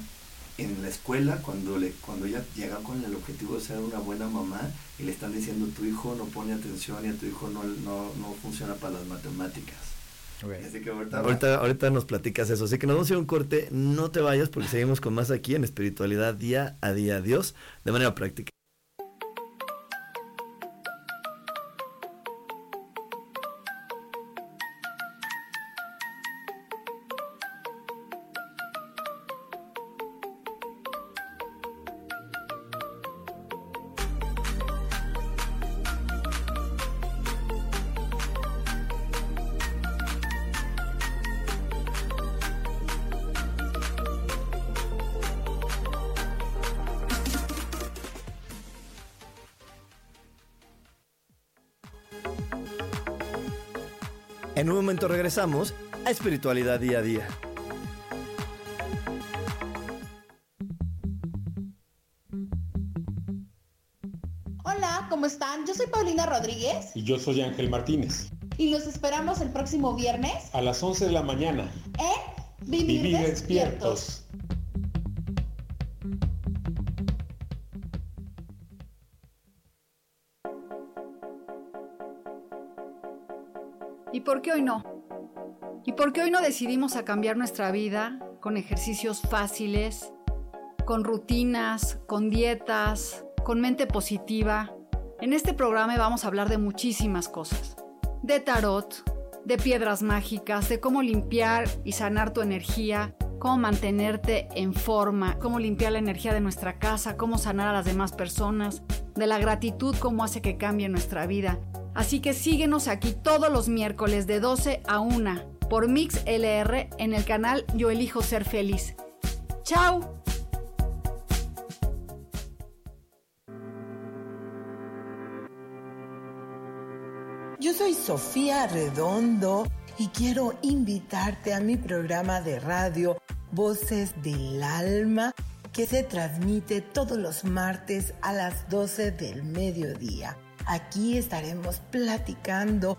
en la escuela cuando le cuando ella llega con el objetivo de ser una buena mamá y le están diciendo tu hijo no pone atención y a tu hijo no, no, no funciona para las matemáticas ahorita, ahorita, nos platicas eso. Así que nos vamos a ir a un corte. No te vayas porque seguimos con más aquí en espiritualidad día a día. Dios de manera práctica. Regresamos a Espiritualidad Día a Día. Hola, ¿cómo están? Yo soy Paulina Rodríguez. Y yo soy Ángel Martínez. Y los esperamos el próximo viernes. A las 11 de la mañana. En Vivir, despiertos. ¿Y por qué hoy no? ¿Y por qué hoy no decidimos cambiar nuestra vida con ejercicios fáciles, con rutinas, con dietas, con mente positiva? En este programa vamos a hablar de muchísimas cosas. De tarot, de piedras mágicas, de cómo limpiar y sanar tu energía, cómo mantenerte en forma, cómo limpiar la energía de nuestra casa, cómo sanar a las demás personas, de la gratitud, cómo hace que cambie nuestra vida Así que síguenos aquí todos los miércoles de 12 a 1 por Mix LR en el canal Yo Elijo Ser Feliz. ¡Chao! Yo soy Sofía Redondo y quiero invitarte a mi programa de radio Voces del Alma que se transmite todos los martes a las 12 del mediodía. Aquí estaremos platicando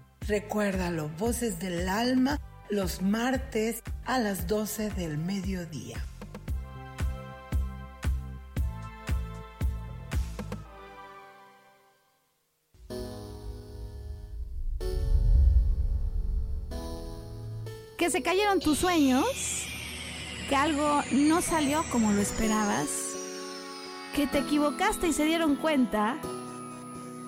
Recuérdalo, Voces del Alma, los martes a las 12 del mediodía. Que se cayeron tus sueños, que algo no salió como lo esperabas, que te equivocaste y se dieron cuenta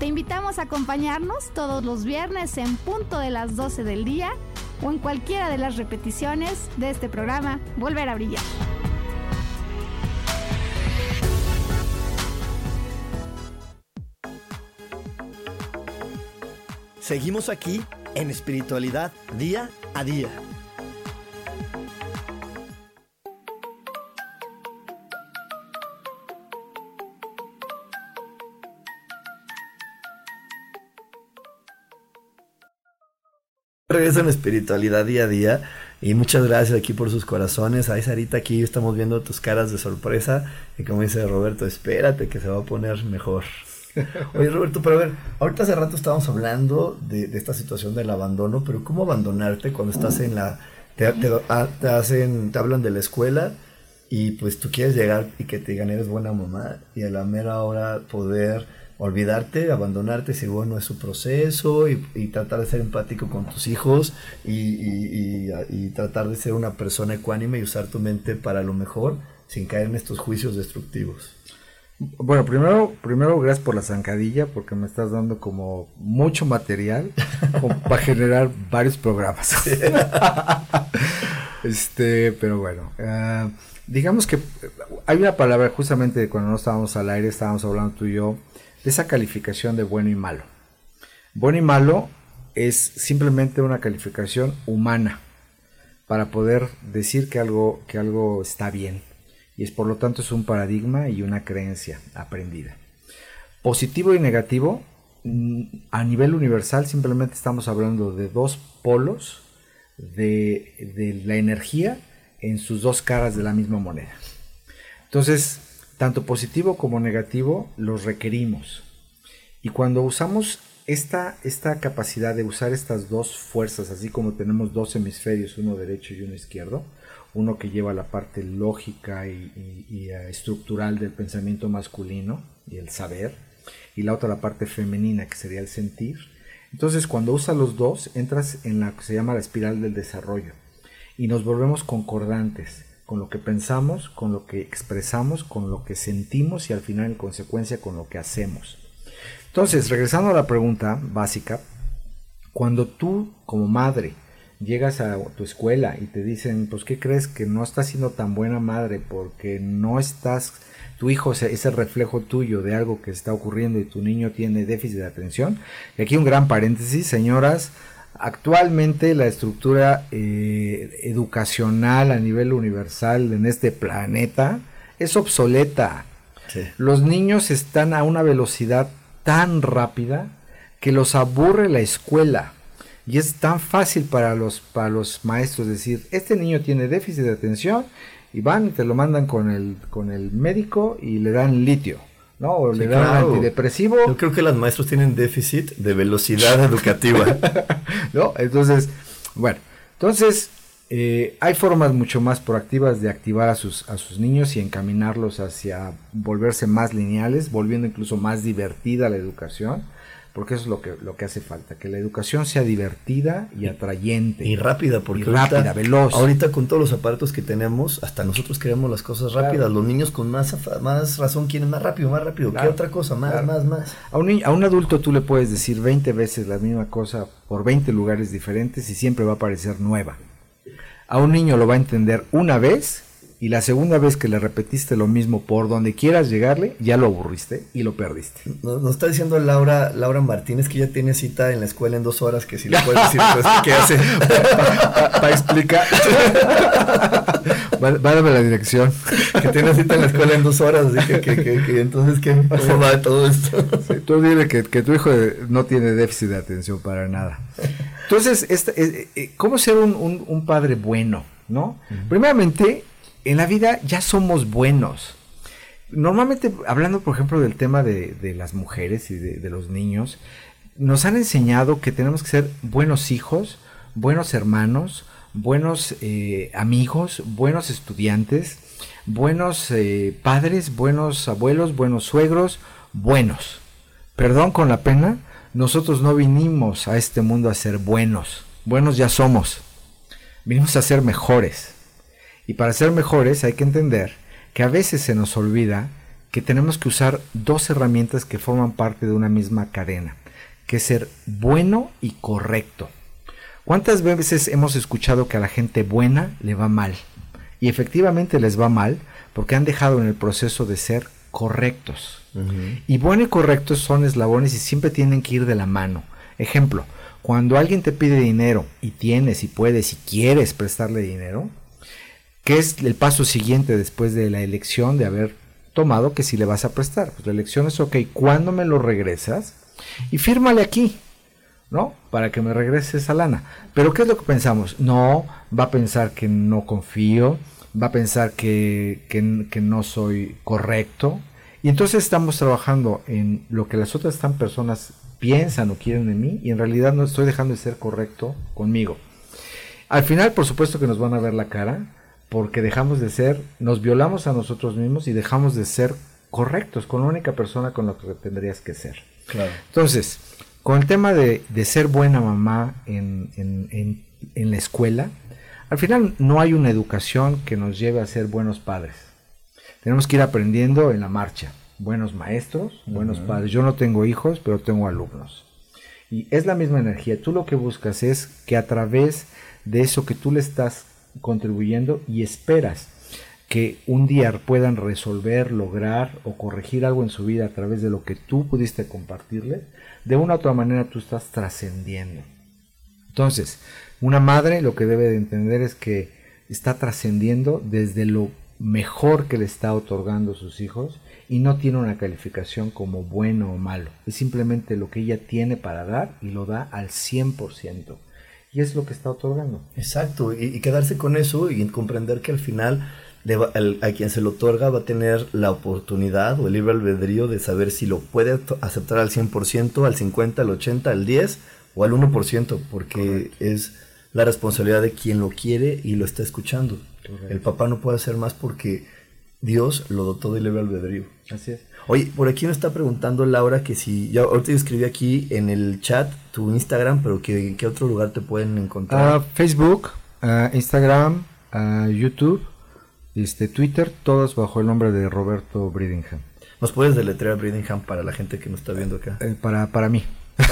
Te invitamos a acompañarnos todos los viernes en punto de las 12 del día o en cualquiera de las repeticiones de este programa Volver a Brillar. Seguimos aquí en espiritualidad día a día. Regreso en espiritualidad día a día. Y muchas gracias aquí por sus corazones. Ay, Sarita, aquí estamos viendo tus caras de sorpresa. Y como dice Roberto, espérate que se va a poner mejor. Oye, Roberto, pero a ver, ahorita hace rato estábamos hablando de, esta situación del abandono, pero ¿cómo abandonarte cuando estás en la. Te, ah, te, hacen, te hablan de la escuela y pues tú quieres llegar y que te digan eres buena mamá y a la mera hora poder olvidarte, abandonarte si bueno es su proceso y, tratar de ser empático con tus hijos y, tratar de ser una persona ecuánime y usar tu mente para lo mejor sin caer en estos juicios destructivos. Bueno, primero, primero gracias por la zancadilla porque me estás dando como mucho material para generar varios programas. este, pero bueno, ah, digamos que hay una palabra justamente cuando no estábamos al aire, estábamos hablando tú y yo, de esa calificación de bueno y malo. Bueno y malo es simplemente una calificación humana para poder decir que algo, que algo está bien. Y es por lo tanto es un paradigma y una creencia aprendida. Positivo y negativo, mm, a nivel universal simplemente estamos hablando de dos polos de, de la energía en sus dos caras de la misma moneda. Entonces, tanto positivo como negativo los requerimos. Y cuando usamos esta, esta capacidad de usar estas dos fuerzas, así como tenemos dos hemisferios, uno derecho y uno izquierdo, uno que lleva la parte lógica y, eh, estructural del pensamiento masculino y el saber, y la otra la parte femenina que sería el sentir. Entonces cuando usas los dos entras en la que se llama la espiral del desarrollo y nos volvemos concordantes con lo que pensamos, con lo que expresamos, con lo que sentimos y al final en consecuencia con lo que hacemos. Entonces, regresando a la pregunta básica, cuando tú como madre llegas a tu escuela y te dicen, pues, ¿qué crees que no estás siendo tan buena madre porque no estás, tu hijo es el reflejo tuyo de algo que está ocurriendo y tu niño tiene déficit de atención? Y aquí un gran paréntesis, señoras, Actualmente la estructura eh, educacional a nivel universal en este planeta es obsoleta. Los niños están a una velocidad tan rápida que los aburre la escuela. Y es tan fácil para los, para los maestros decir, este niño tiene déficit de atención y van y te lo mandan con el, con el médico y le dan litio. ¿No? O le dan antidepresivo. Yo creo que los maestros tienen déficit de velocidad educativa. ¿No? Entonces, bueno, entonces eh, hay formas mucho más proactivas de activar a sus, a sus niños y encaminarlos hacia volverse más lineales, volviendo incluso más divertida la educación. Porque eso es lo que, lo que hace falta, que la educación sea divertida y atrayente. Y rápida, porque y rápida, veloz. Ahorita con todos los aparatos que tenemos, hasta nosotros queremos las cosas rápidas. Los niños con más, más razón quieren más rápido, más rápido. ¿Qué otra cosa? Más, más, más. A un, a un adulto tú le puedes decir 20 veces la misma cosa por 20 lugares diferentes y siempre va a parecer nueva. A un niño lo va a entender una vez y la segunda vez que le repetiste lo mismo por donde quieras llegarle, ya lo aburriste y lo perdiste. Nos, está diciendo Laura, Laura Martínez que ya tiene cita en la escuela en dos horas, que si le puedes decir pues, qué hace. Para explicar. Válame la dirección. Que tiene cita en la escuela en dos horas, así que, que, entonces, ¿qué ¿Cómo va de todo esto? tú dile que, tu hijo no tiene déficit de atención para nada. Entonces, este, eh, eh, ¿cómo ser un, padre bueno? ¿no? Primeramente, en la vida ya somos buenos. Normalmente, hablando por ejemplo del tema de, las mujeres y de, los niños, nos han enseñado que tenemos que ser buenos hijos, buenos hermanos, buenos eh, amigos, buenos estudiantes, buenos eh, padres, buenos abuelos, buenos suegros, buenos. Perdón con la pena, nosotros no vinimos a este mundo a ser buenos. Buenos ya somos. Vinimos a ser mejores. Y para ser mejores hay que entender que a veces se nos olvida que tenemos que usar dos herramientas que forman parte de una misma cadena, que es ser bueno y correcto. ¿Cuántas veces hemos escuchado que a la gente buena le va mal? Y efectivamente les va mal porque han dejado en el proceso de ser correctos. Y bueno y correctos son eslabones y siempre tienen que ir de la mano. Ejemplo, cuando alguien te pide dinero y tienes y puedes y quieres prestarle dinero, ¿Qué es el paso siguiente después de la elección de haber tomado que si le vas a prestar? Pues la elección es, ok, ¿cuándo me lo regresas? Y fírmale aquí, ¿no? Para que me regrese esa lana. Pero ¿qué es lo que pensamos? No, va a pensar que no confío, va a pensar que, que, no soy correcto. Y entonces estamos trabajando en lo que las otras personas piensan o quieren de mí y en realidad no estoy dejando de ser correcto conmigo. Al final, por supuesto que nos van a ver la cara, porque dejamos de ser, nos violamos a nosotros mismos y dejamos de ser correctos con la única persona con la que tendrías que ser. Entonces, con el tema de, ser buena mamá en, en, la escuela, al final no hay una educación que nos lleve a ser buenos padres. Tenemos que ir aprendiendo en la marcha. Buenos maestros, buenos padres. Yo no tengo hijos, pero tengo alumnos. Y es la misma energía. Tú lo que buscas es que a través de eso que tú le estás contribuyendo y esperas que un día puedan resolver, lograr o corregir algo en su vida a través de lo que tú pudiste compartirle, de una u otra manera tú estás trascendiendo. Entonces, una madre lo que debe de entender es que está trascendiendo desde lo mejor que le está otorgando a sus hijos y no tiene una calificación como bueno o malo. Es simplemente lo que ella tiene para dar y lo da al 100% y es lo que está otorgando. Exacto, y, quedarse con eso y comprender que al final a quien se lo otorga va a tener la oportunidad o el libre albedrío de saber si lo puede aceptar al 100%, al 50%, al 80%, al 10% o al 1%, porque es la responsabilidad de quien lo quiere y lo está escuchando. El papá no puede hacer más porque Dios lo dotó de libre albedrío. Así es. Oye, por aquí me está preguntando Laura que si, ya ahorita escribí aquí en el chat tu Instagram, pero que en qué otro lugar te pueden encontrar. Uh, Facebook, uh, Instagram, uh, YouTube, este, Twitter, todos bajo el nombre de Roberto Bridingham. ¿Nos puedes deletrear Bridingham para la gente que nos está viendo acá? Eh, para, para mí.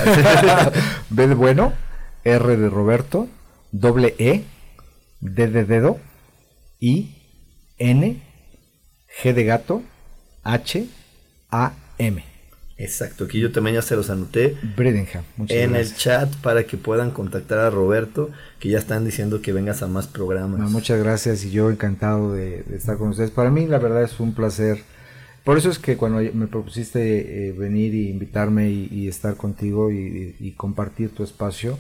B de bueno, R de Roberto, doble E, D de dedo, I, N, G de gato, H, a-M. Exacto, aquí yo también ya se los anoté. Bridingham. En el chat para que puedan contactar a Roberto, que ya están diciendo que vengas a más programas. muchas gracias y yo encantado de, estar con ustedes. Para mí la verdad es un placer. Por eso es que cuando me propusiste eh, venir y invitarme y, estar contigo y compartir tu espacio,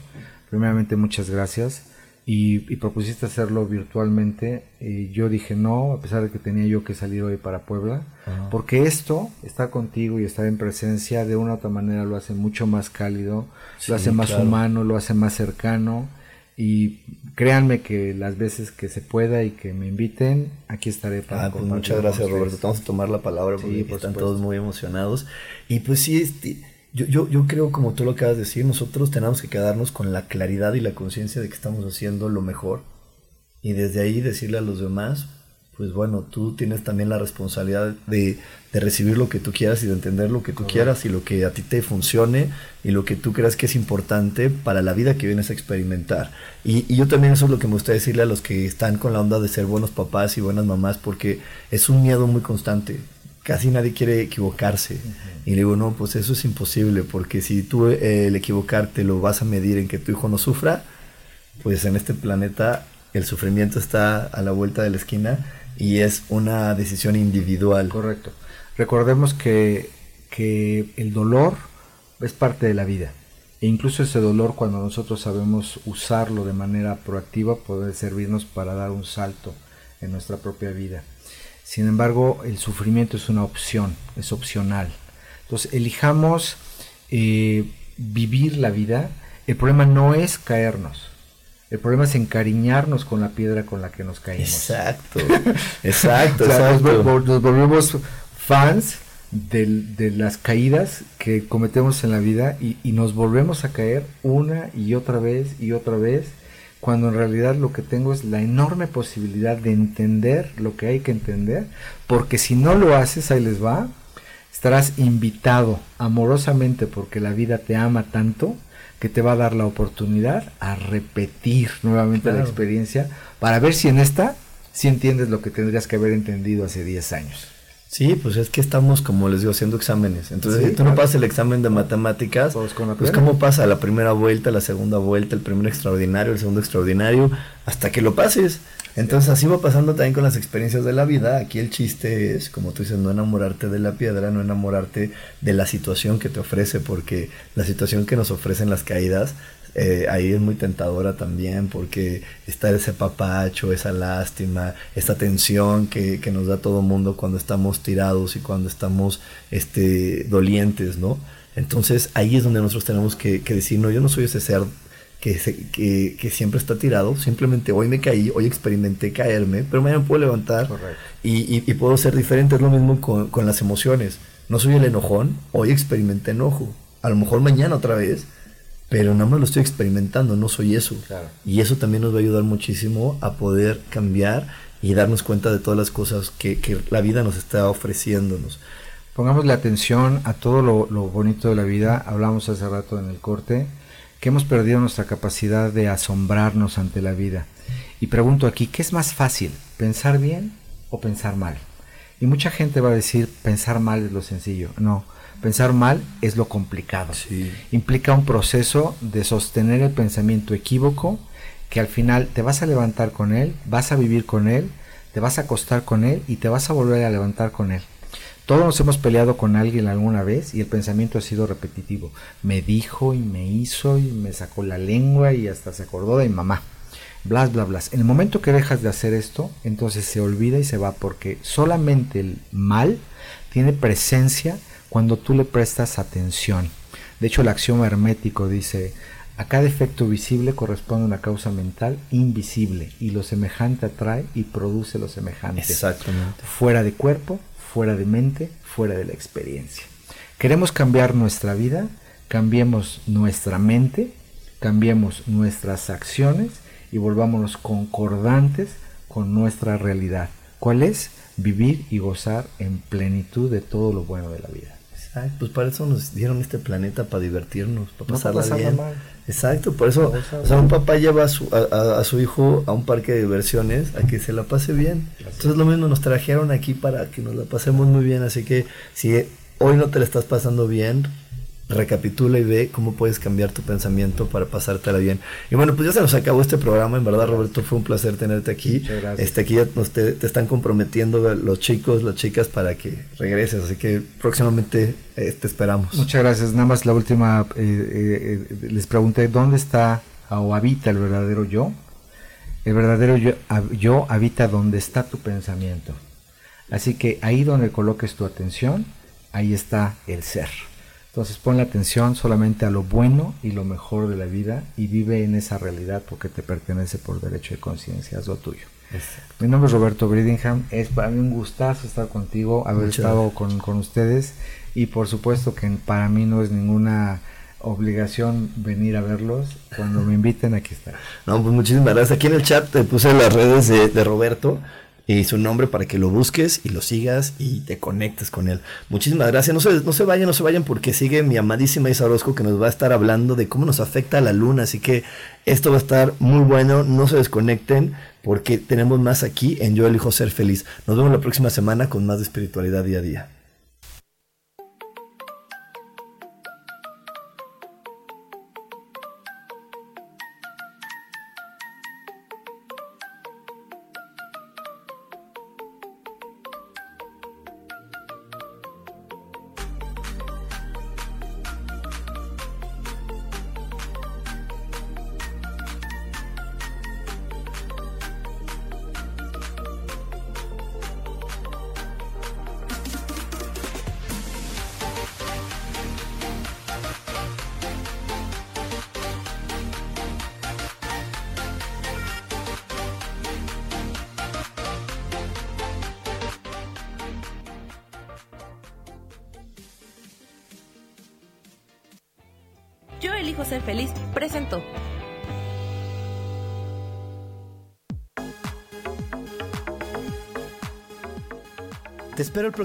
primeramente muchas gracias y, propusiste hacerlo virtualmente. Y yo dije no, a pesar de que tenía yo que salir hoy para Puebla, porque esto, está contigo y estar en presencia, de una u otra manera lo hace mucho más cálido, lo hace más humano, lo hace más cercano. Y créanme que las veces que se pueda y que me inviten, aquí estaré para ah, pues muchas gracias Roberto, vamos a tomar la palabra porque están todos muy emocionados. Y pues sí, este, yo, yo, yo creo, como tú lo acabas de decir, nosotros tenemos que quedarnos con la claridad y la conciencia de que estamos haciendo lo mejor y desde ahí decirle a los demás, pues bueno, tú tienes también la responsabilidad de, de recibir lo que tú quieras y de entender lo que tú quieras y lo que a ti te funcione y lo que tú creas que es importante para la vida que vienes a experimentar. Y, y, yo también eso es lo que me gusta decirle a los que están con la onda de ser buenos papás y buenas mamás, porque es un miedo muy constante. Casi nadie quiere equivocarse. Y le digo, no, pues eso es imposible, porque si tú eh, el equivocarte lo vas a medir en que tu hijo no sufra, pues en este planeta el sufrimiento está a la vuelta de la esquina y es una decisión individual. Correcto. Recordemos que, que el dolor es parte de la vida. E incluso ese dolor, cuando nosotros sabemos usarlo de manera proactiva, puede servirnos para dar un salto en nuestra propia vida. Sin embargo, el sufrimiento es una opción, es opcional. Entonces, elijamos eh, vivir la vida. El problema no es caernos. El problema es encariñarnos con la piedra con la que nos caímos. Exacto, exacto, o sea, exacto. Nos, nos, volvemos fans de, de, las caídas que cometemos en la vida y, y, nos volvemos a caer una y otra vez y otra vez, cuando en realidad lo que tengo es la enorme posibilidad de entender lo que hay que entender, porque si no lo haces, ahí les va, estarás invitado amorosamente porque la vida te ama tanto que te va a dar la oportunidad a repetir nuevamente claro. la experiencia para ver si en esta si entiendes lo que tendrías que haber entendido hace 10 años. Sí, pues es que estamos, como les digo, haciendo exámenes. Entonces, sí, si tú claro. no pasas el examen de matemáticas, pues, pues ¿cómo pasa la primera vuelta, la segunda vuelta, el primer extraordinario, el segundo extraordinario, hasta que lo pases? Entonces así va pasando también con las experiencias de la vida. Aquí el chiste es, como tú dices, no enamorarte de la piedra, no enamorarte de la situación que te ofrece, porque la situación que nos ofrecen las caídas, eh, ahí es muy tentadora también, porque está ese papacho, esa lástima, esa tensión que, que nos da todo mundo cuando estamos tirados y cuando estamos este, dolientes, ¿no? Entonces ahí es donde nosotros tenemos que, que decir, no, yo no soy ese ser que, se, que, que, siempre está tirado. Simplemente hoy me caí, hoy experimenté caerme, pero mañana puedo levantar y, y, y, puedo ser diferente. Es lo mismo con, con, las emociones. No soy el enojón, hoy experimenté enojo. A lo mejor mañana otra vez, pero nada más lo estoy experimentando, no soy eso. Claro. Y eso también nos va a ayudar muchísimo a poder cambiar y darnos cuenta de todas las cosas que, que la vida nos está ofreciéndonos. Pongamos la atención a todo lo, lo bonito de la vida. Hablamos hace rato en el corte que hemos perdido nuestra capacidad de asombrarnos ante la vida. Y pregunto aquí, ¿qué es más fácil, pensar bien o pensar mal? Y mucha gente va a decir, pensar mal es lo sencillo. No, pensar mal es lo complicado. Sí. Implica un proceso de sostener el pensamiento equívoco, que al final te vas a levantar con él, vas a vivir con él, te vas a acostar con él y te vas a volver a levantar con él. Todos nos hemos peleado con alguien alguna vez y el pensamiento ha sido repetitivo. Me dijo y me hizo y me sacó la lengua y hasta se acordó de mi mamá. Blas, bla, bla. En el momento que dejas de hacer esto, entonces se olvida y se va porque solamente el mal tiene presencia cuando tú le prestas atención. De hecho, el axioma hermético dice, a cada efecto visible corresponde una causa mental invisible y lo semejante atrae y produce lo semejante. Exactamente. Fuera de cuerpo, fuera de mente, fuera de la experiencia. Queremos cambiar nuestra vida, cambiemos nuestra mente, cambiemos nuestras acciones y volvámonos concordantes con nuestra realidad. ¿Cuál es? Vivir y gozar en plenitud de todo lo bueno de la vida. Exacto, pues para eso nos dieron este planeta, para divertirnos, para pasarla no bien. Mal. Exacto, por eso o sea, un papá lleva a su, a, a su, hijo a un parque de diversiones a que se la pase bien. Entonces lo mismo nos trajeron aquí para que nos la pasemos muy bien, así que si hoy no te la estás pasando bien, recapitula y ve cómo puedes cambiar tu pensamiento para pasártela bien. Y bueno, pues ya se nos acabó este programa, en verdad Roberto, fue un placer tenerte aquí. Este aquí ya nos te, te, están comprometiendo los chicos, las chicas para que regreses, así que próximamente eh, te esperamos. Muchas gracias. Nada más la última eh, eh, les pregunté dónde está o habita el verdadero yo. El verdadero yo, yo habita donde está tu pensamiento. Así que ahí donde coloques tu atención, ahí está el ser. Entonces pon la atención solamente a lo bueno y lo mejor de la vida y vive en esa realidad porque te pertenece por derecho de conciencia, es lo tuyo. Mi nombre es Roberto Bridingham. Es para mí un gustazo estar contigo, haber estado con, con ustedes y por supuesto que para mí no es ninguna obligación venir a verlos. Cuando me inviten, aquí está. No, pues muchísimas gracias. Aquí en el chat te puse las redes de, de Roberto y su nombre para que lo busques y lo sigas y te conectes con él. Muchísimas gracias. No se, no se vayan, no se vayan porque sigue mi amadísima Isa Orozco que nos va a estar hablando de cómo nos afecta la luna. Así que esto va a estar muy bueno. No se desconecten porque tenemos más aquí en Yo elijo ser feliz. Nos vemos la próxima semana con más de espiritualidad día a día.